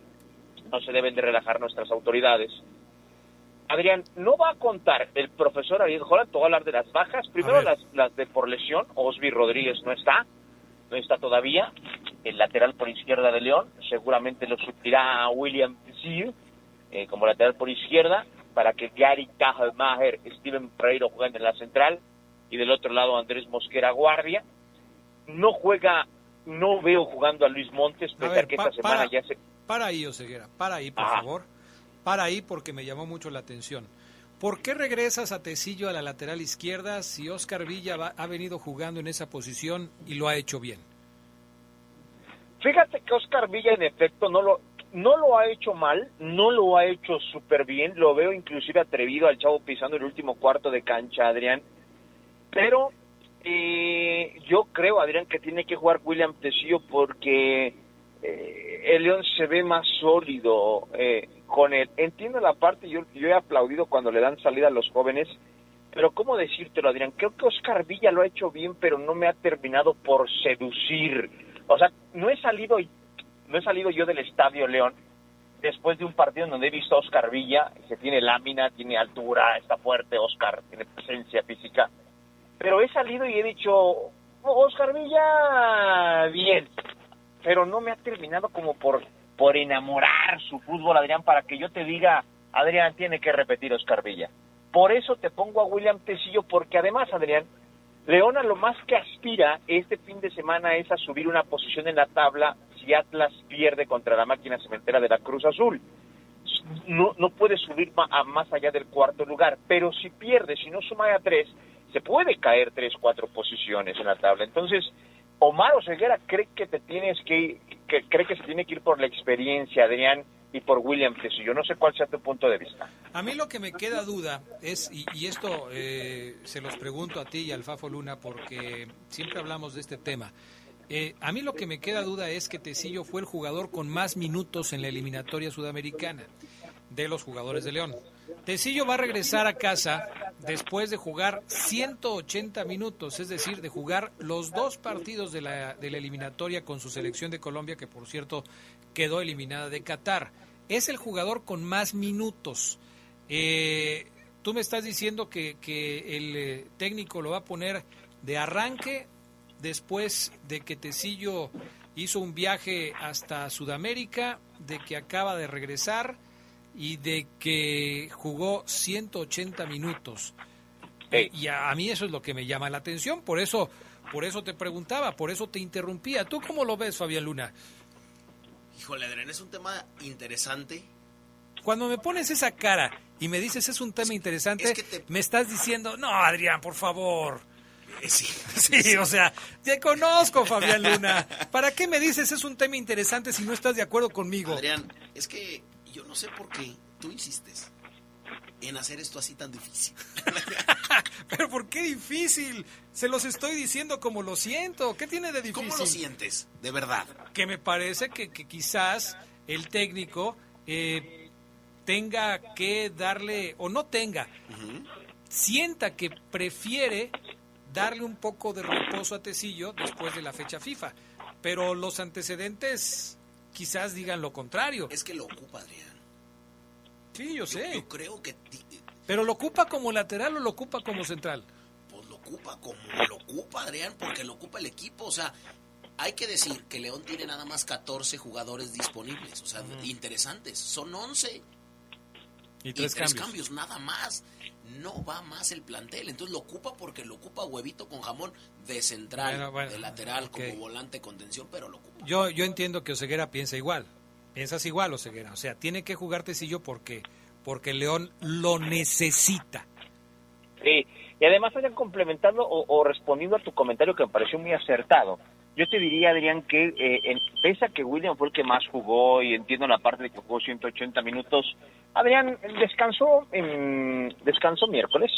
No se deben de relajar nuestras autoridades Adrián, no va a contar el profesor Ariel Holland, te voy a hablar de las bajas. Primero las, las de por lesión, Osby Rodríguez no está, no está todavía. El lateral por izquierda de León, seguramente lo suplirá a William Zir eh, como lateral por izquierda, para que Gary Kajelmacher, Steven Pereiro jueguen en la central, y del otro lado Andrés Mosquera Guardia. No juega no veo jugando a Luis Montes, pese a, que esta semana ya se... Para ahí, Oseguera, para ahí, por favor. Para ahí porque me llamó mucho la atención. ¿Por qué regresas a Tecillo a la lateral izquierda si Oscar Villa ha venido jugando en esa posición y lo ha hecho bien? Fíjate que Oscar Villa en efecto no lo, no lo ha hecho mal, no lo ha hecho súper bien, lo veo inclusive atrevido al chavo pisando el último cuarto de cancha, Adrián, pero eh, yo creo, Adrián, que tiene que jugar William Tecillo porque eh, el León se ve más sólido eh, con él. Entiendo la parte, yo, he aplaudido cuando le dan salida a los jóvenes, pero ¿cómo decírtelo, Adrián? Creo que Oscar Villa lo ha hecho bien, pero no me ha terminado por seducir. O sea, no he salido, no he salido yo del Estadio León después de un partido donde he visto a Oscar Villa, que tiene lámina, tiene altura, está fuerte, Oscar tiene presencia física, pero he salido y he dicho, Oscar Villa, bien, pero no me ha terminado como por, por enamorar su fútbol, Adrián, para que yo te diga, Adrián, tiene que repetir Oscar Villa. Por eso te pongo a William Tecillo, porque además, Adrián, Leona lo más que aspira este fin de semana es a subir una posición en la tabla si Atlas pierde contra la máquina cementera de la Cruz Azul. No, no puede subir a más allá del cuarto lugar, pero si pierde, si no suma a tres, se puede caer tres, cuatro posiciones en la tabla. Entonces, Omar Oseguera cree que te tienes que, que cree que se tiene que ir por la experiencia, Adrián, y por William Yo No sé cuál sea tu punto de vista. A mí lo que me queda duda es, y, esto eh, se los pregunto a ti y al Fafo Luna porque siempre hablamos de este tema. Eh, a mí lo que me queda duda es que Tecillo fue el jugador con más minutos en la eliminatoria sudamericana de los jugadores de León. Tecillo va a regresar a casa después de jugar 180 minutos, es decir, de jugar los dos partidos de la, de la eliminatoria con su selección de Colombia, que por cierto quedó eliminada de Qatar. Es el jugador con más minutos. Eh, tú me estás diciendo que, que el eh, técnico lo va a poner de arranque después de que Tecillo hizo un viaje hasta Sudamérica, de que acaba de regresar y de que jugó 180 minutos. Y a, mí eso es lo que me llama la atención, por eso, por eso te preguntaba, por eso te interrumpía. ¿Tú cómo lo ves, Fabián Luna? Híjole, Adrián, es un tema interesante. Cuando me pones esa cara y me dices es un tema interesante, me estás diciendo, no, Adrián, por favor. Eh, sí, sí, o sea, te conozco, Fabián Luna. ¿Para qué me dices es un tema interesante si no estás de acuerdo conmigo? Adrián, es que yo no sé por qué tú insistes en hacer esto así tan difícil. Pero ¿por qué difícil? Se los estoy diciendo como lo siento. ¿Qué tiene de difícil? ¿Cómo lo sientes? De verdad. Que me parece que, quizás el técnico eh, tenga que darle, o no tenga, sienta que prefiere darle un poco de reposo a Tecillo después de la fecha FIFA. Pero los antecedentes quizás digan lo contrario. Es que lo ocupa, Adrián. Sí, yo sé. Yo creo que... ¿Pero lo ocupa como lateral o lo ocupa como central? Pues lo ocupa como lo ocupa, Adrián, porque lo ocupa el equipo. O sea, hay que decir que León tiene nada más 14 jugadores disponibles. O sea, interesantes. Son 11. Y tres, cambios. nada más. No va más el plantel. Entonces lo ocupa porque lo ocupa huevito con jamón de central, de lateral, como volante contención, pero lo ocupa. Yo, yo entiendo que Oseguera piensa igual. Piensas igual, Oseguera. O sea, tiene que jugar Tecillo porque, porque León lo necesita. Sí, y además vayan complementando o, respondiendo a tu comentario que me pareció muy acertado. Yo te diría, Adrián, que eh, en, pese a que William fue el que más jugó y entiendo la parte de que jugó 180 minutos, Adrián descansó, en, descansó miércoles,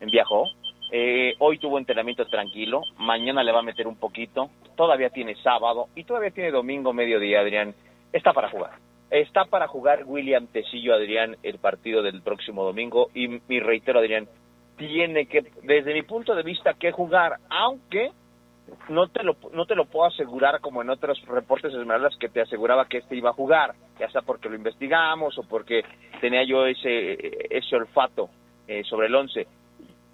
viajó, eh, hoy tuvo entrenamiento tranquilo, mañana le va a meter un poquito, todavía tiene sábado y todavía tiene domingo mediodía, Adrián está para jugar. Está para jugar William Tecillo Adrián el partido del próximo domingo y, mi reitero Adrián, tiene que, desde mi punto de vista, que jugar, aunque no te lo, no te lo puedo asegurar como en otros reportes esmeraldas que te aseguraba que este iba a jugar, ya sea porque lo investigamos o porque tenía yo ese, ese olfato eh, sobre el once.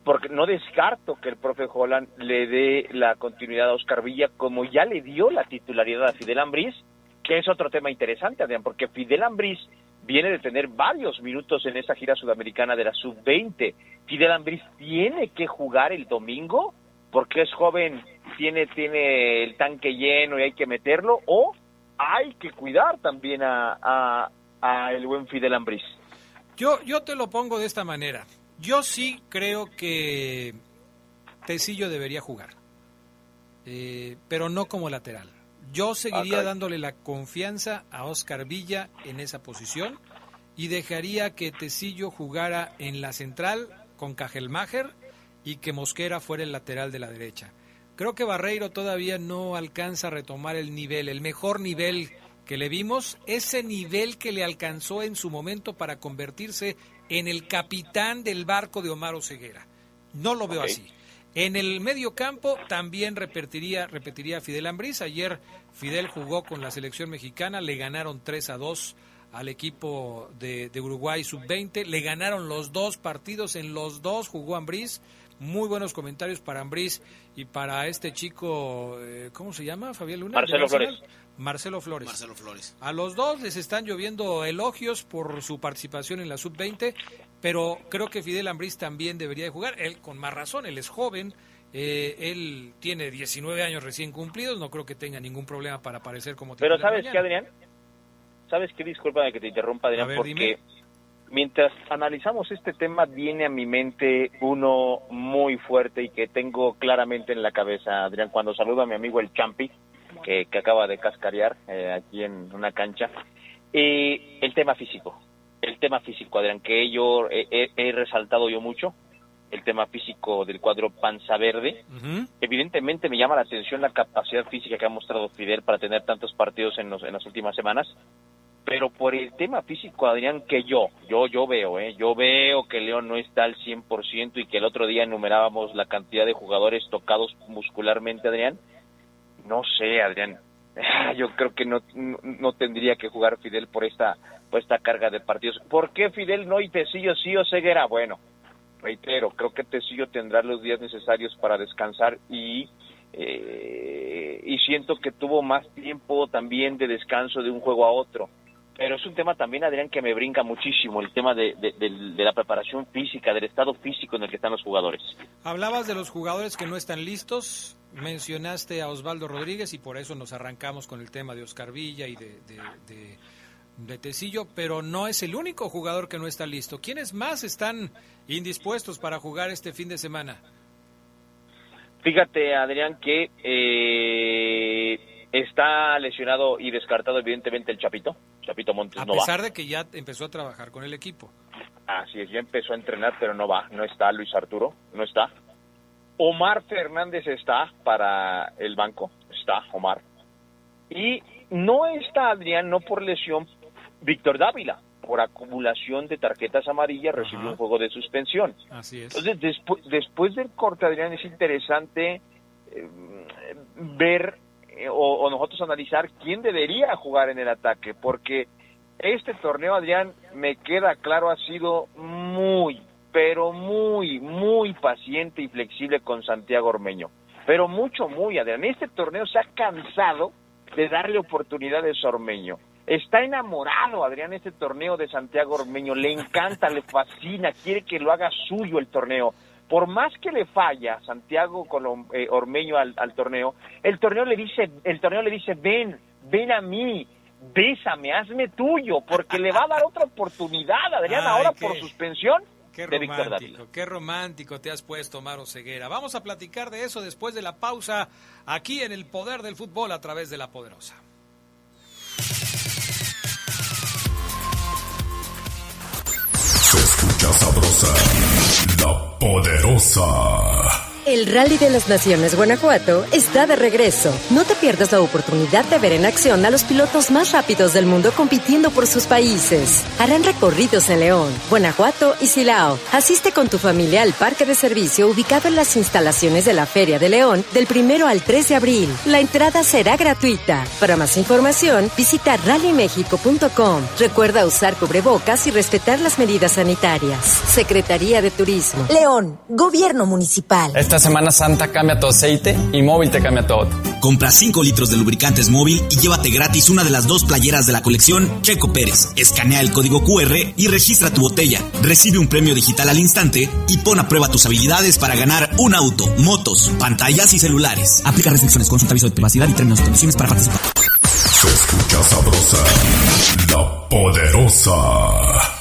Porque no descarto que el profe Holland le dé la continuidad a Oscar Villa como ya le dio la titularidad a Fidel Ambriz que es otro tema interesante, Adrián, porque Fidel Ambriz viene de tener varios minutos en esa gira sudamericana de la sub-20. Fidel Ambriz tiene que jugar el domingo porque es joven tiene, tiene el tanque lleno y hay que meterlo, o hay que cuidar también a, a, el buen Fidel Ambriz. Yo, yo te lo pongo de esta manera. Yo sí creo que Tecillo debería jugar, eh, pero no como lateral. Yo seguiría dándole la confianza a Oscar Villa en esa posición y dejaría que Tecillo jugara en la central con Cajelmacher y que Mosquera fuera el lateral de la derecha. Creo que Barreiro todavía no alcanza a retomar el nivel, el mejor nivel que le vimos, ese nivel que le alcanzó en su momento para convertirse en el capitán del barco de Omar Ceguera. No lo veo así. En el medio campo también repetiría, repetiría Fidel Ambriz. Ayer Fidel jugó con la selección mexicana, le ganaron 3 a 2 al equipo de, Uruguay sub-20, le ganaron los dos partidos, en los dos jugó Ambriz. Muy buenos comentarios para Ambriz y para este chico, eh, ¿cómo se llama? Fabián Luna. Marcelo Flores. Marcelo Flores. Marcelo Flores. A los dos les están lloviendo elogios por su participación en la sub-20, pero creo que Fidel Ambriz también debería de jugar, él con más razón, él es joven, eh, él tiene 19 años recién cumplidos, no creo que tenga ningún problema para aparecer como Pero ¿sabes qué, Adrián? ¿Sabes qué? Disculpa que te interrumpa, Adrián, porque mientras analizamos este tema viene a mi mente uno muy fuerte y que tengo claramente en la cabeza, Adrián, cuando saludo a mi amigo el Champi, que, acaba de cascarear eh, aquí en una cancha. y el tema físico, el tema físico, Adrián, que yo he, resaltado yo mucho, el tema físico del cuadro Panza Verde. Evidentemente me llama la atención la capacidad física que ha mostrado Fidel para tener tantos partidos en, los, en las últimas semanas, pero por el tema físico, Adrián, que yo, yo, yo veo, ¿eh? yo veo que León no está al 100% y que el otro día enumerábamos la cantidad de jugadores tocados muscularmente, Adrián, no sé, Adrián. Yo creo que no, no, tendría que jugar Fidel por esta, por esta carga de partidos. ¿Por qué Fidel no y Tecillo sí o Ceguera? Bueno, reitero, creo que Tecillo tendrá los días necesarios para descansar y, eh, y siento que tuvo más tiempo también de descanso de un juego a otro. Pero es un tema también, Adrián, que me brinca muchísimo, el tema de, de, la preparación física, del estado físico en el que están los jugadores. Hablabas de los jugadores que no están listos, mencionaste a Osvaldo Rodríguez y por eso nos arrancamos con el tema de Oscar Villa y de, de, Tecillo, pero no es el único jugador que no está listo. ¿Quiénes más están indispuestos para jugar este fin de semana? Fíjate, Adrián, que eh, está lesionado y descartado evidentemente el Chapito. Chapito Montes no va. A pesar de que ya empezó a trabajar con el equipo. Así es, ya empezó a entrenar, pero no va. No está Luis Arturo, no está. Omar Fernández está para el banco, está Omar. Y no está Adrián, no por lesión, Víctor Dávila, por acumulación de tarjetas amarillas recibió un juego de suspensión. Así es. Entonces, después, después del corte, Adrián, es interesante eh, ver o, o, nosotros analizar quién debería jugar en el ataque, porque este torneo, Adrián, me queda claro, ha sido muy, pero muy, muy paciente y flexible con Santiago Ormeño. Pero mucho, muy, Adrián. Este torneo se ha cansado de darle oportunidades a Ormeño. Está enamorado, Adrián, este torneo de Santiago Ormeño. Le encanta, le fascina, quiere que lo haga suyo el torneo. Por más que le falla Santiago con eh, Ormeño al, torneo, el torneo le dice, el torneo le dice, ven, ven a mí, bésame, hazme tuyo, porque le va a dar otra oportunidad, Adrián, ahora por suspensión Qué romántico, qué romántico te has puesto, Maro Ceguera. Vamos a platicar de eso después de la pausa, aquí en el Poder del Fútbol a través de La Poderosa. Se escucha sabrosa, La Poderosa. El Rally de las Naciones Guanajuato está de regreso. No te pierdas la oportunidad de ver en acción a los pilotos más rápidos del mundo compitiendo por sus países. Harán recorridos en León, Guanajuato y Silao. Asiste con tu familia al parque de servicio ubicado en las instalaciones de la Feria de León del primero al 3 de abril. La entrada será gratuita. Para más información, visita rallymexico.com. Recuerda usar cubrebocas y respetar las medidas sanitarias. Secretaría de Turismo. León, Gobierno Municipal. Esta Semana Santa cambia tu aceite y móvil te cambia todo. Compra 5 litros de lubricantes móvil y llévate gratis una de las dos playeras de la colección Checo Pérez. Escanea el código QR y registra tu botella. Recibe un premio digital al instante y pon a prueba tus habilidades para ganar un auto, motos, pantallas y celulares. Aplica restricciones, consulta aviso de privacidad y términos y condiciones para participar. Se escucha sabrosa, la poderosa.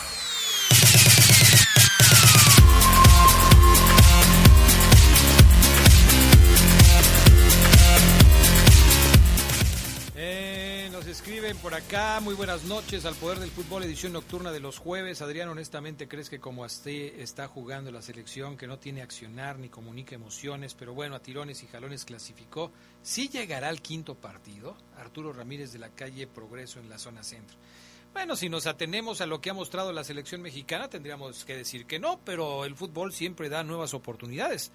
Por acá, muy buenas noches al Poder del Fútbol, edición nocturna de los jueves. Adrián, honestamente, ¿crees que como Asté está jugando la selección, que no tiene accionar ni comunica emociones, pero bueno, a tirones y jalones clasificó, sí llegará al quinto partido? Arturo Ramírez de la calle Progreso en la zona centro. Bueno, si nos atenemos a lo que ha mostrado la selección mexicana, tendríamos que decir que no, pero el fútbol siempre da nuevas oportunidades.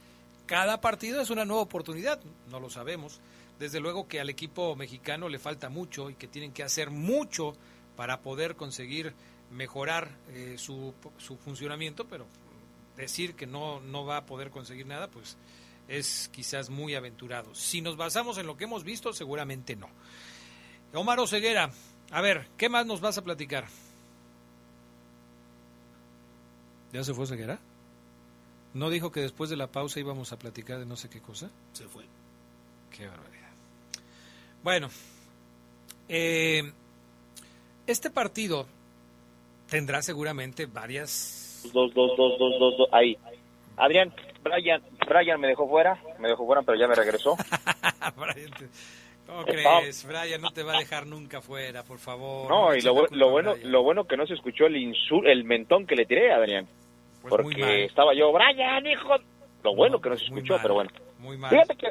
Cada partido es una nueva oportunidad, no lo sabemos. Desde luego que al equipo mexicano le falta mucho y que tienen que hacer mucho para poder conseguir mejorar eh, su, su, funcionamiento, pero decir que no, no va a poder conseguir nada, pues es quizás muy aventurado. Si nos basamos en lo que hemos visto, seguramente no. Omar Oseguera, a ver, ¿qué más nos vas a platicar? ¿Ya se fue Oseguera? ¿No dijo que después de la pausa íbamos a platicar de no sé qué cosa? Se fue. Qué barbaridad. Bueno, eh, este partido tendrá seguramente varias. Dos, dos, dos, dos, dos, dos, ahí. Adrián, Brian, Brian me dejó fuera, me dejó fuera, pero ya me regresó. ¿Cómo crees? Brian no te va a dejar nunca fuera, por favor. No, y lo, bueno, lo bueno que no se escuchó el insur, el mentón que le tiré a Adrián. Pues porque estaba yo, Brian, hijo. Lo bueno que no se escuchó, pero bueno. Muy mal. Fíjate que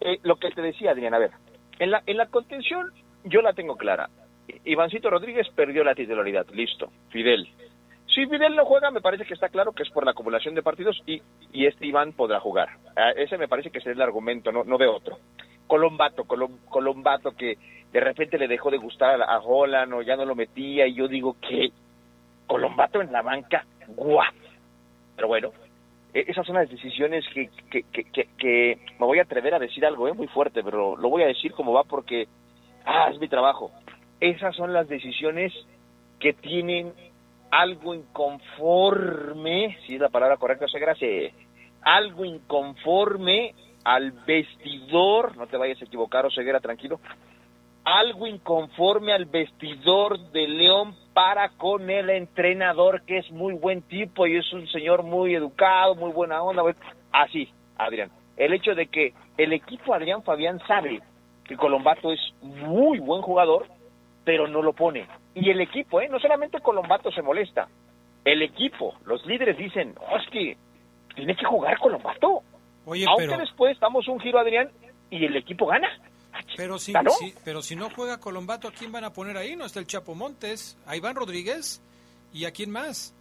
eh, lo que te decía, Adrián, a ver, en la, en la contención yo la tengo clara. Ivancito Rodríguez perdió la titularidad, listo. Fidel. Si Fidel no juega, me parece que está claro que es por la acumulación de partidos y, y este Iván podrá jugar. Ah, ese me parece que es el argumento, no, no de otro. Colombato, Colombato que de repente le dejó de gustar a Holland o ya no lo metía y yo digo que Colombato en la banca, guau. Pero bueno, esas son las decisiones que, que, que, que, me voy a atrever a decir algo, ¿eh? muy fuerte, pero lo voy a decir como va porque, ah, es mi trabajo. Esas son las decisiones que tienen algo inconforme, si es la palabra correcta, o algo inconforme al vestidor, no te vayas a equivocar, o ceguera, tranquilo, algo inconforme al vestidor de León para con el entrenador, que es muy buen tipo y es un señor muy educado, muy buena onda. Así, Adrián. El hecho de que el equipo Adrián Fabián sabe que Colombato es muy buen jugador, pero no lo pone. Y el equipo, ¿eh? no solamente Colombato se molesta, el equipo, los líderes dicen, oh, es que tiene que jugar Colombato. Oye, Aunque después damos un giro, Adrián, y el equipo gana. Pero si, pero si no juega Colombato, ¿a quién van a poner ahí? No está el Chapo Montes, a Iván Rodríguez y a quién más.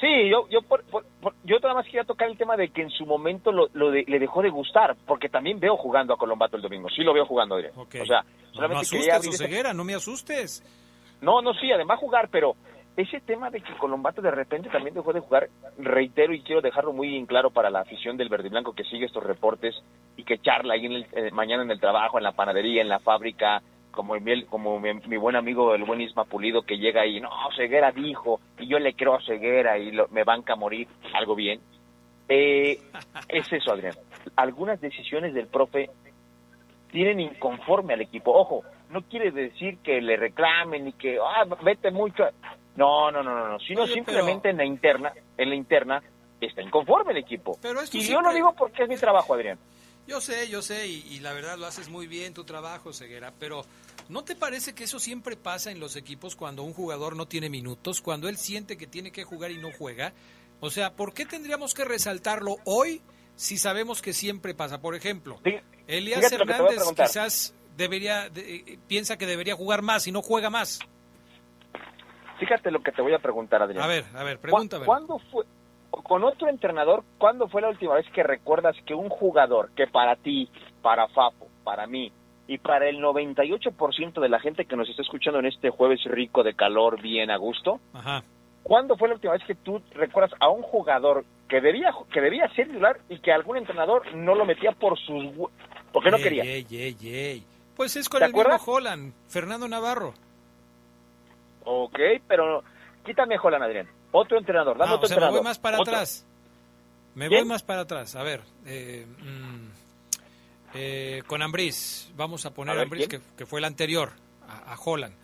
Sí, yo yo yo nada más quería tocar el tema de que en su momento lo, le dejó de gustar, porque también veo jugando a Colombato el domingo. Sí lo veo jugando, Adrián. O sea, solamente no, asustes, ceguera, no me asustes. No, no, sí, además jugar, pero ese tema de que Colombato de repente también dejó de jugar, reitero y quiero dejarlo muy en claro para la afición del verde blanco que sigue estos reportes y que charla ahí en eh, mañana en el trabajo, en la panadería, en la fábrica, como, como mi, buen amigo el buen Isma Pulido que llega ahí, no, Ceguera dijo, y yo le creo a Ceguera y me banca a morir, algo bien. Eh, es eso, Adrián. Algunas decisiones del profe tienen inconforme al equipo. Ojo, no quiere decir que le reclamen y que, ah, vete mucho. No, no, no, no, no. Sino simplemente en la interna, en la interna, está inconforme el equipo. Pero y yo no digo porque es mi trabajo, Adrián. Yo sé, yo sé, y, la verdad lo haces muy bien tu trabajo, Ceguera, pero ¿no te parece que eso siempre pasa en los equipos cuando un jugador no tiene minutos, cuando él siente que tiene que jugar y no juega? O sea, ¿por qué tendríamos que resaltarlo hoy si sabemos que siempre pasa? Por ejemplo, Elías Hernández quizás debería eh, piensa que debería jugar más y no juega más. Fíjate lo que te voy a preguntar, Adrián. A ver, a ver, pregúntame. ¿Cuándo fue, con otro entrenador, cuándo fue la última vez que recuerdas que un jugador que para ti, para Fapo, para mí y para el 98% de la gente que nos está escuchando en este jueves rico de calor, bien a gusto, Ajá. ¿cuándo fue la última vez que tú recuerdas a un jugador que debía, que debía ser titular y que algún entrenador no lo metía por sus... porque no quería. Pues es con el mismo Holland, Fernando Navarro. Ok, pero quítame Holland, Adrián. Otro entrenador, dame otro entrenador. Me voy más para atrás. Me voy más para atrás. A ver, eh, mm, eh, con Ambriz, vamos a poner a, Ambriz, que, fue el anterior, a, a Holland.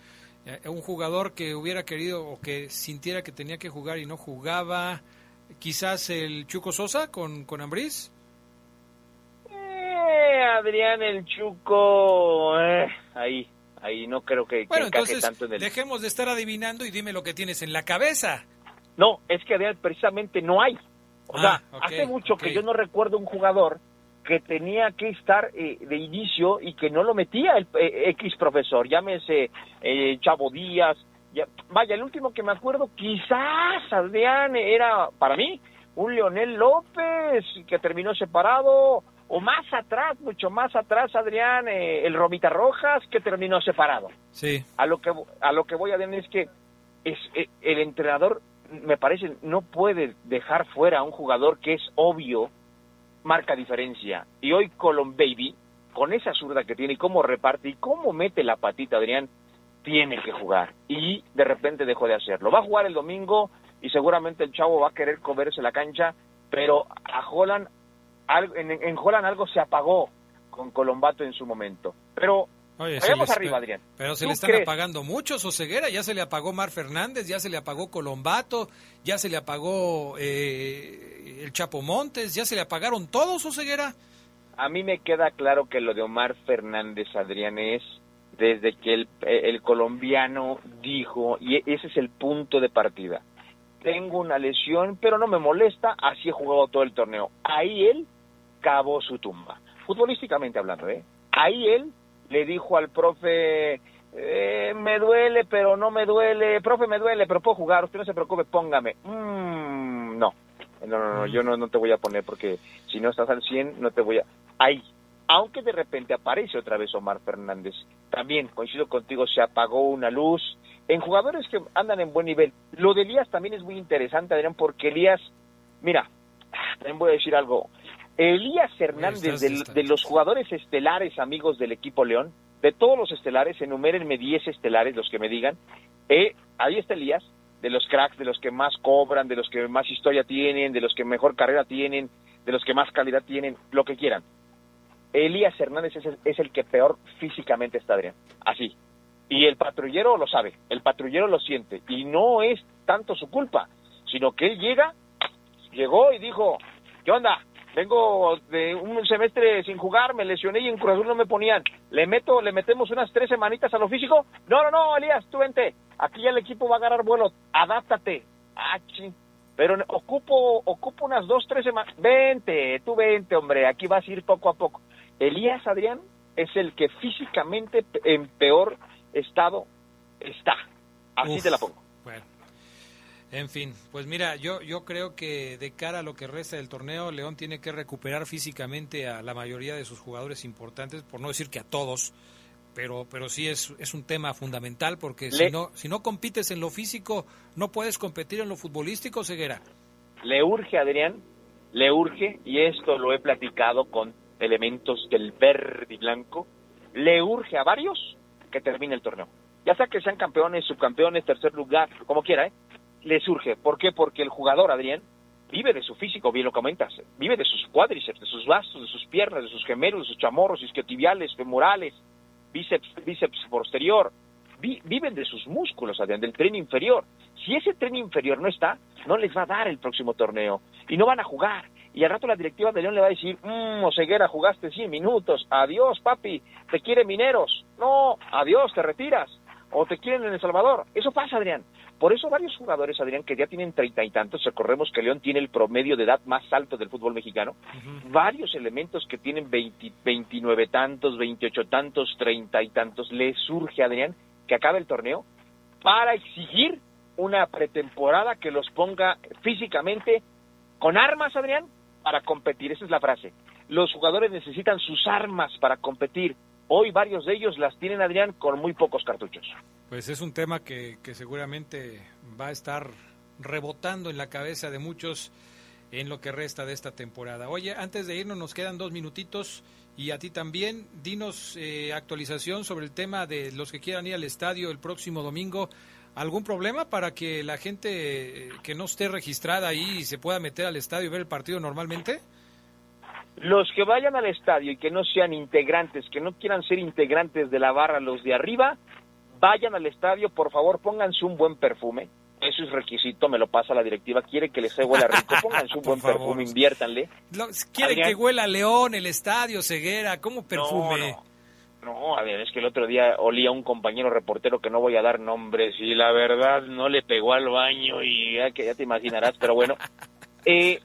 Eh, un jugador que hubiera querido o que sintiera que tenía que jugar y no jugaba. Quizás el Chuco Sosa con, con Ambriz. Eh, Adrián el Chuco, eh, ahí, ahí no creo que, bueno, tanto en el... dejemos de estar adivinando y dime lo que tienes en la cabeza. No, es que precisamente no hay. O sea, ah, hace mucho que yo no recuerdo un jugador que tenía que estar eh, de inicio y que no lo metía el eh, X profesor, llámese eh, Chavo Díaz. Ya, vaya, el último que me acuerdo, quizás Adrián era para mí un Leonel López que terminó separado, o más atrás, mucho más atrás, Adrián, el Romita Rojas que terminó separado. Sí. A lo que a lo que voy a decir es que es el entrenador me parece no puede dejar fuera a un jugador que es obvio marca diferencia. Y hoy Colon Baby, con esa zurda que tiene y cómo reparte y cómo mete la patita Adrián, tiene que jugar. Y de repente dejó de hacerlo. Va a jugar el domingo y seguramente el chavo va a querer comerse la cancha, pero a Holland, en, en Holland algo se apagó con Colombato en su momento. Pero Vayamos arriba, Adrián. Pero se le están apagando muchos, Ceguera, Ya se le apagó Mar Fernández, ya se le apagó Colombato, ya se le apagó eh, el Chapo Montes, ya se le apagaron todos, Ceguera. A mí me queda claro que lo de Omar Fernández, Adrián, es desde que el, el colombiano dijo, y ese es el punto de partida, tengo una lesión, pero no me molesta, así he jugado todo el torneo. Ahí él cavó su tumba, futbolísticamente hablando, ¿eh? Ahí él le dijo al profe, eh, me duele, pero no me duele, profe, me duele, pero puedo jugar, usted no se preocupe, póngame. Mm, no, no, no, no, yo no, no te voy a poner porque si no estás al 100, no te voy a... Ahí, aunque de repente aparece otra vez Omar Fernández, también coincido contigo, se apagó una luz. En jugadores que andan en buen nivel, lo de Elías también es muy interesante, Adrián, porque Elías, mira, también voy a decir algo, Elías Hernández, de, los jugadores estelares amigos del equipo León, de todos los estelares, enumérenme 10 estelares, los que me digan. Eh, ahí está Elías, de los cracks, de los que más cobran, de los que más historia tienen, de los que mejor carrera tienen, de los que más calidad tienen, lo que quieran. Elías Hernández es el, es el que peor físicamente está, Adrián. Así. Y el patrullero lo sabe, el patrullero lo siente. Y no es tanto su culpa, sino que él llega, llegó y dijo, ¿qué onda? Vengo de un semestre sin jugar, me lesioné y en Cruz Azul no me ponían. Le meto, le metemos unas tres semanitas a lo físico. No, no, no, Elías, tú vente. Aquí ya el equipo va a agarrar vuelo. Adáptate. Ah, Pero ocupo, ocupo unas dos, tres semanas. Vente, tú vente, hombre. Aquí vas a ir poco a poco. Elías Adrián es el que físicamente en peor estado está. Así te la pongo. En fin, pues mira, yo, yo creo que de cara a lo que resta del torneo, León tiene que recuperar físicamente a la mayoría de sus jugadores importantes, por no decir que a todos, pero, pero sí es, es un tema fundamental porque si, no, si no compites en lo físico, no puedes competir en lo futbolístico, Ceguera. Le urge, Adrián, le urge, y esto lo he platicado con elementos del verde y blanco, le urge a varios que termine el torneo. Ya sea que sean campeones, subcampeones, tercer lugar, como quiera, ¿eh? Le surge. ¿Por qué? Porque el jugador, Adrián, vive de su físico, bien lo comentas, vive de sus cuádriceps, de sus bastos, de sus piernas, de sus gemelos, de sus chamorros, isquiotibiales, femorales, bíceps, bíceps posterior, viven de sus músculos, Adrián, del tren inferior. Si ese tren inferior no está, no les va a dar el próximo torneo y no van a jugar. Y al rato la directiva de León le va a decir, mmm, Oseguera, jugaste 100 minutos, adiós, papi, te quiere Mineros, no, adiós, te retiras, o te quieren en El Salvador. Eso pasa, Adrián. Por eso varios jugadores, Adrián, que ya tienen treinta y tantos, recordemos que León tiene el promedio de edad más alto del fútbol mexicano, varios elementos que tienen veintinueve tantos, veintiocho tantos, treinta y tantos, le surge, Adrián, que acabe el torneo para exigir una pretemporada que los ponga físicamente con armas, Adrián, para competir. Esa es la frase. Los jugadores necesitan sus armas para competir. Hoy varios de ellos las tienen, Adrián, con muy pocos cartuchos. Pues es un tema que, seguramente va a estar rebotando en la cabeza de muchos en lo que resta de esta temporada. Oye, antes de irnos nos quedan dos minutitos y a ti también, dinos eh, actualización sobre el tema de los que quieran ir al estadio el próximo domingo. ¿Algún problema para que la gente eh, que no esté registrada ahí se pueda meter al estadio y ver el partido normalmente? Los que vayan al estadio y que no sean integrantes, que no quieran ser integrantes de la barra, los de arriba, vayan al estadio, por favor, pónganse un buen perfume. Eso es requisito, me lo pasa la directiva. Quiere que les huela rico, pónganse un buen perfume, inviértanle. Quieren que huela León, el estadio, Ceguera, ¿cómo perfume? No, a ver, es que el otro día olía un compañero reportero que no voy a dar nombres y la verdad no le pegó al baño y ya, que ya te imaginarás, pero bueno. Eh,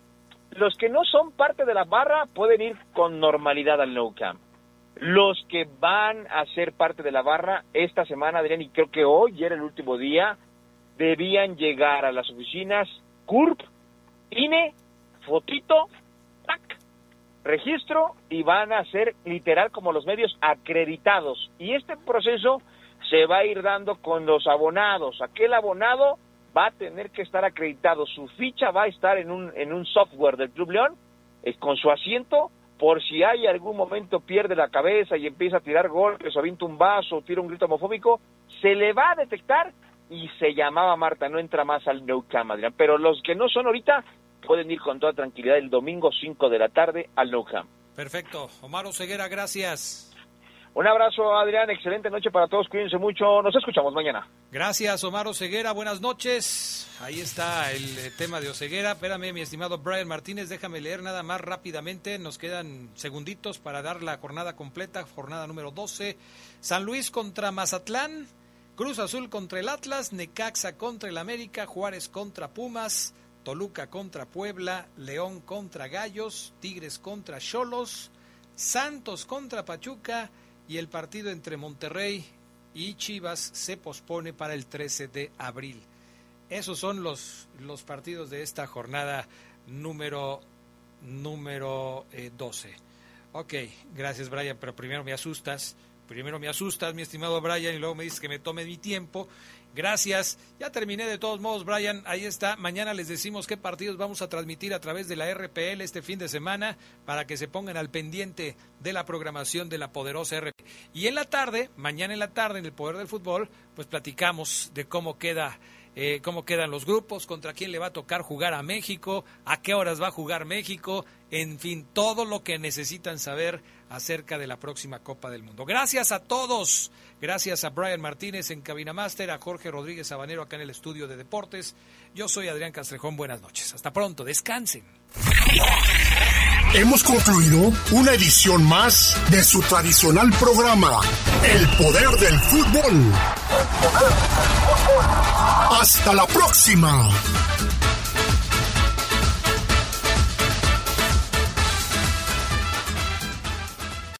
los que no son parte de la barra pueden ir con normalidad al No Camp. Los que van a ser parte de la barra esta semana, Adrián, y creo que hoy era el último día, debían llegar a las oficinas CURP, INE, fotito, tac, registro y van a ser literal como los medios acreditados. Y este proceso se va a ir dando con los abonados. Aquel abonado va a tener que estar acreditado, su ficha va a estar en un, en un software del Club León, eh, con su asiento, por si hay algún momento pierde la cabeza y empieza a tirar golpes o avienta un vaso o tira un grito homofóbico, se le va a detectar y se llamaba Marta, no entra más al No Adrián. Pero los que no son ahorita pueden ir con toda tranquilidad el domingo 5 de la tarde al No. Perfecto. Omar Ceguera, gracias. Un abrazo, Adrián. Excelente noche para todos. Cuídense mucho. Nos escuchamos mañana. Gracias, Omar Oseguera. Buenas noches. Ahí está el eh, tema de Oseguera. Espérame, mi estimado Brian Martínez. Déjame leer nada más rápidamente. Nos quedan segunditos para dar la jornada completa. Jornada número 12. San Luis contra Mazatlán. Cruz Azul contra el Atlas. Necaxa contra el América. Juárez contra Pumas. Toluca contra Puebla. León contra Gallos. Tigres contra Cholos. Santos contra Pachuca y el partido entre Monterrey y Chivas se pospone para el 13 de abril. Esos son los, los partidos de esta jornada número, número 12. Eh, ok, gracias Brian, pero primero me asustas. Primero me asustas, mi estimado Brian, y luego me dices que me tome mi tiempo. Gracias. Ya terminé de todos modos, Brian. Ahí está. Mañana les decimos qué partidos vamos a transmitir a través de la RPL este fin de semana para que se pongan al pendiente de la programación de la poderosa RPL. Y en la tarde, mañana en la tarde, en el Poder del Fútbol, pues platicamos de cómo queda eh, cómo quedan los grupos, contra quién le va a tocar jugar a México, a qué horas va a jugar México, en fin, todo lo que necesitan saber acerca de la próxima Copa del Mundo. Gracias a todos, gracias a Brian Martínez en Cabina Master, a Jorge Rodríguez Sabanero acá en el estudio de deportes. Yo soy Adrián Castrejón, buenas noches. Hasta pronto, descansen. Hemos concluido una edición más de su tradicional programa, El Poder del Fútbol. Hasta la próxima.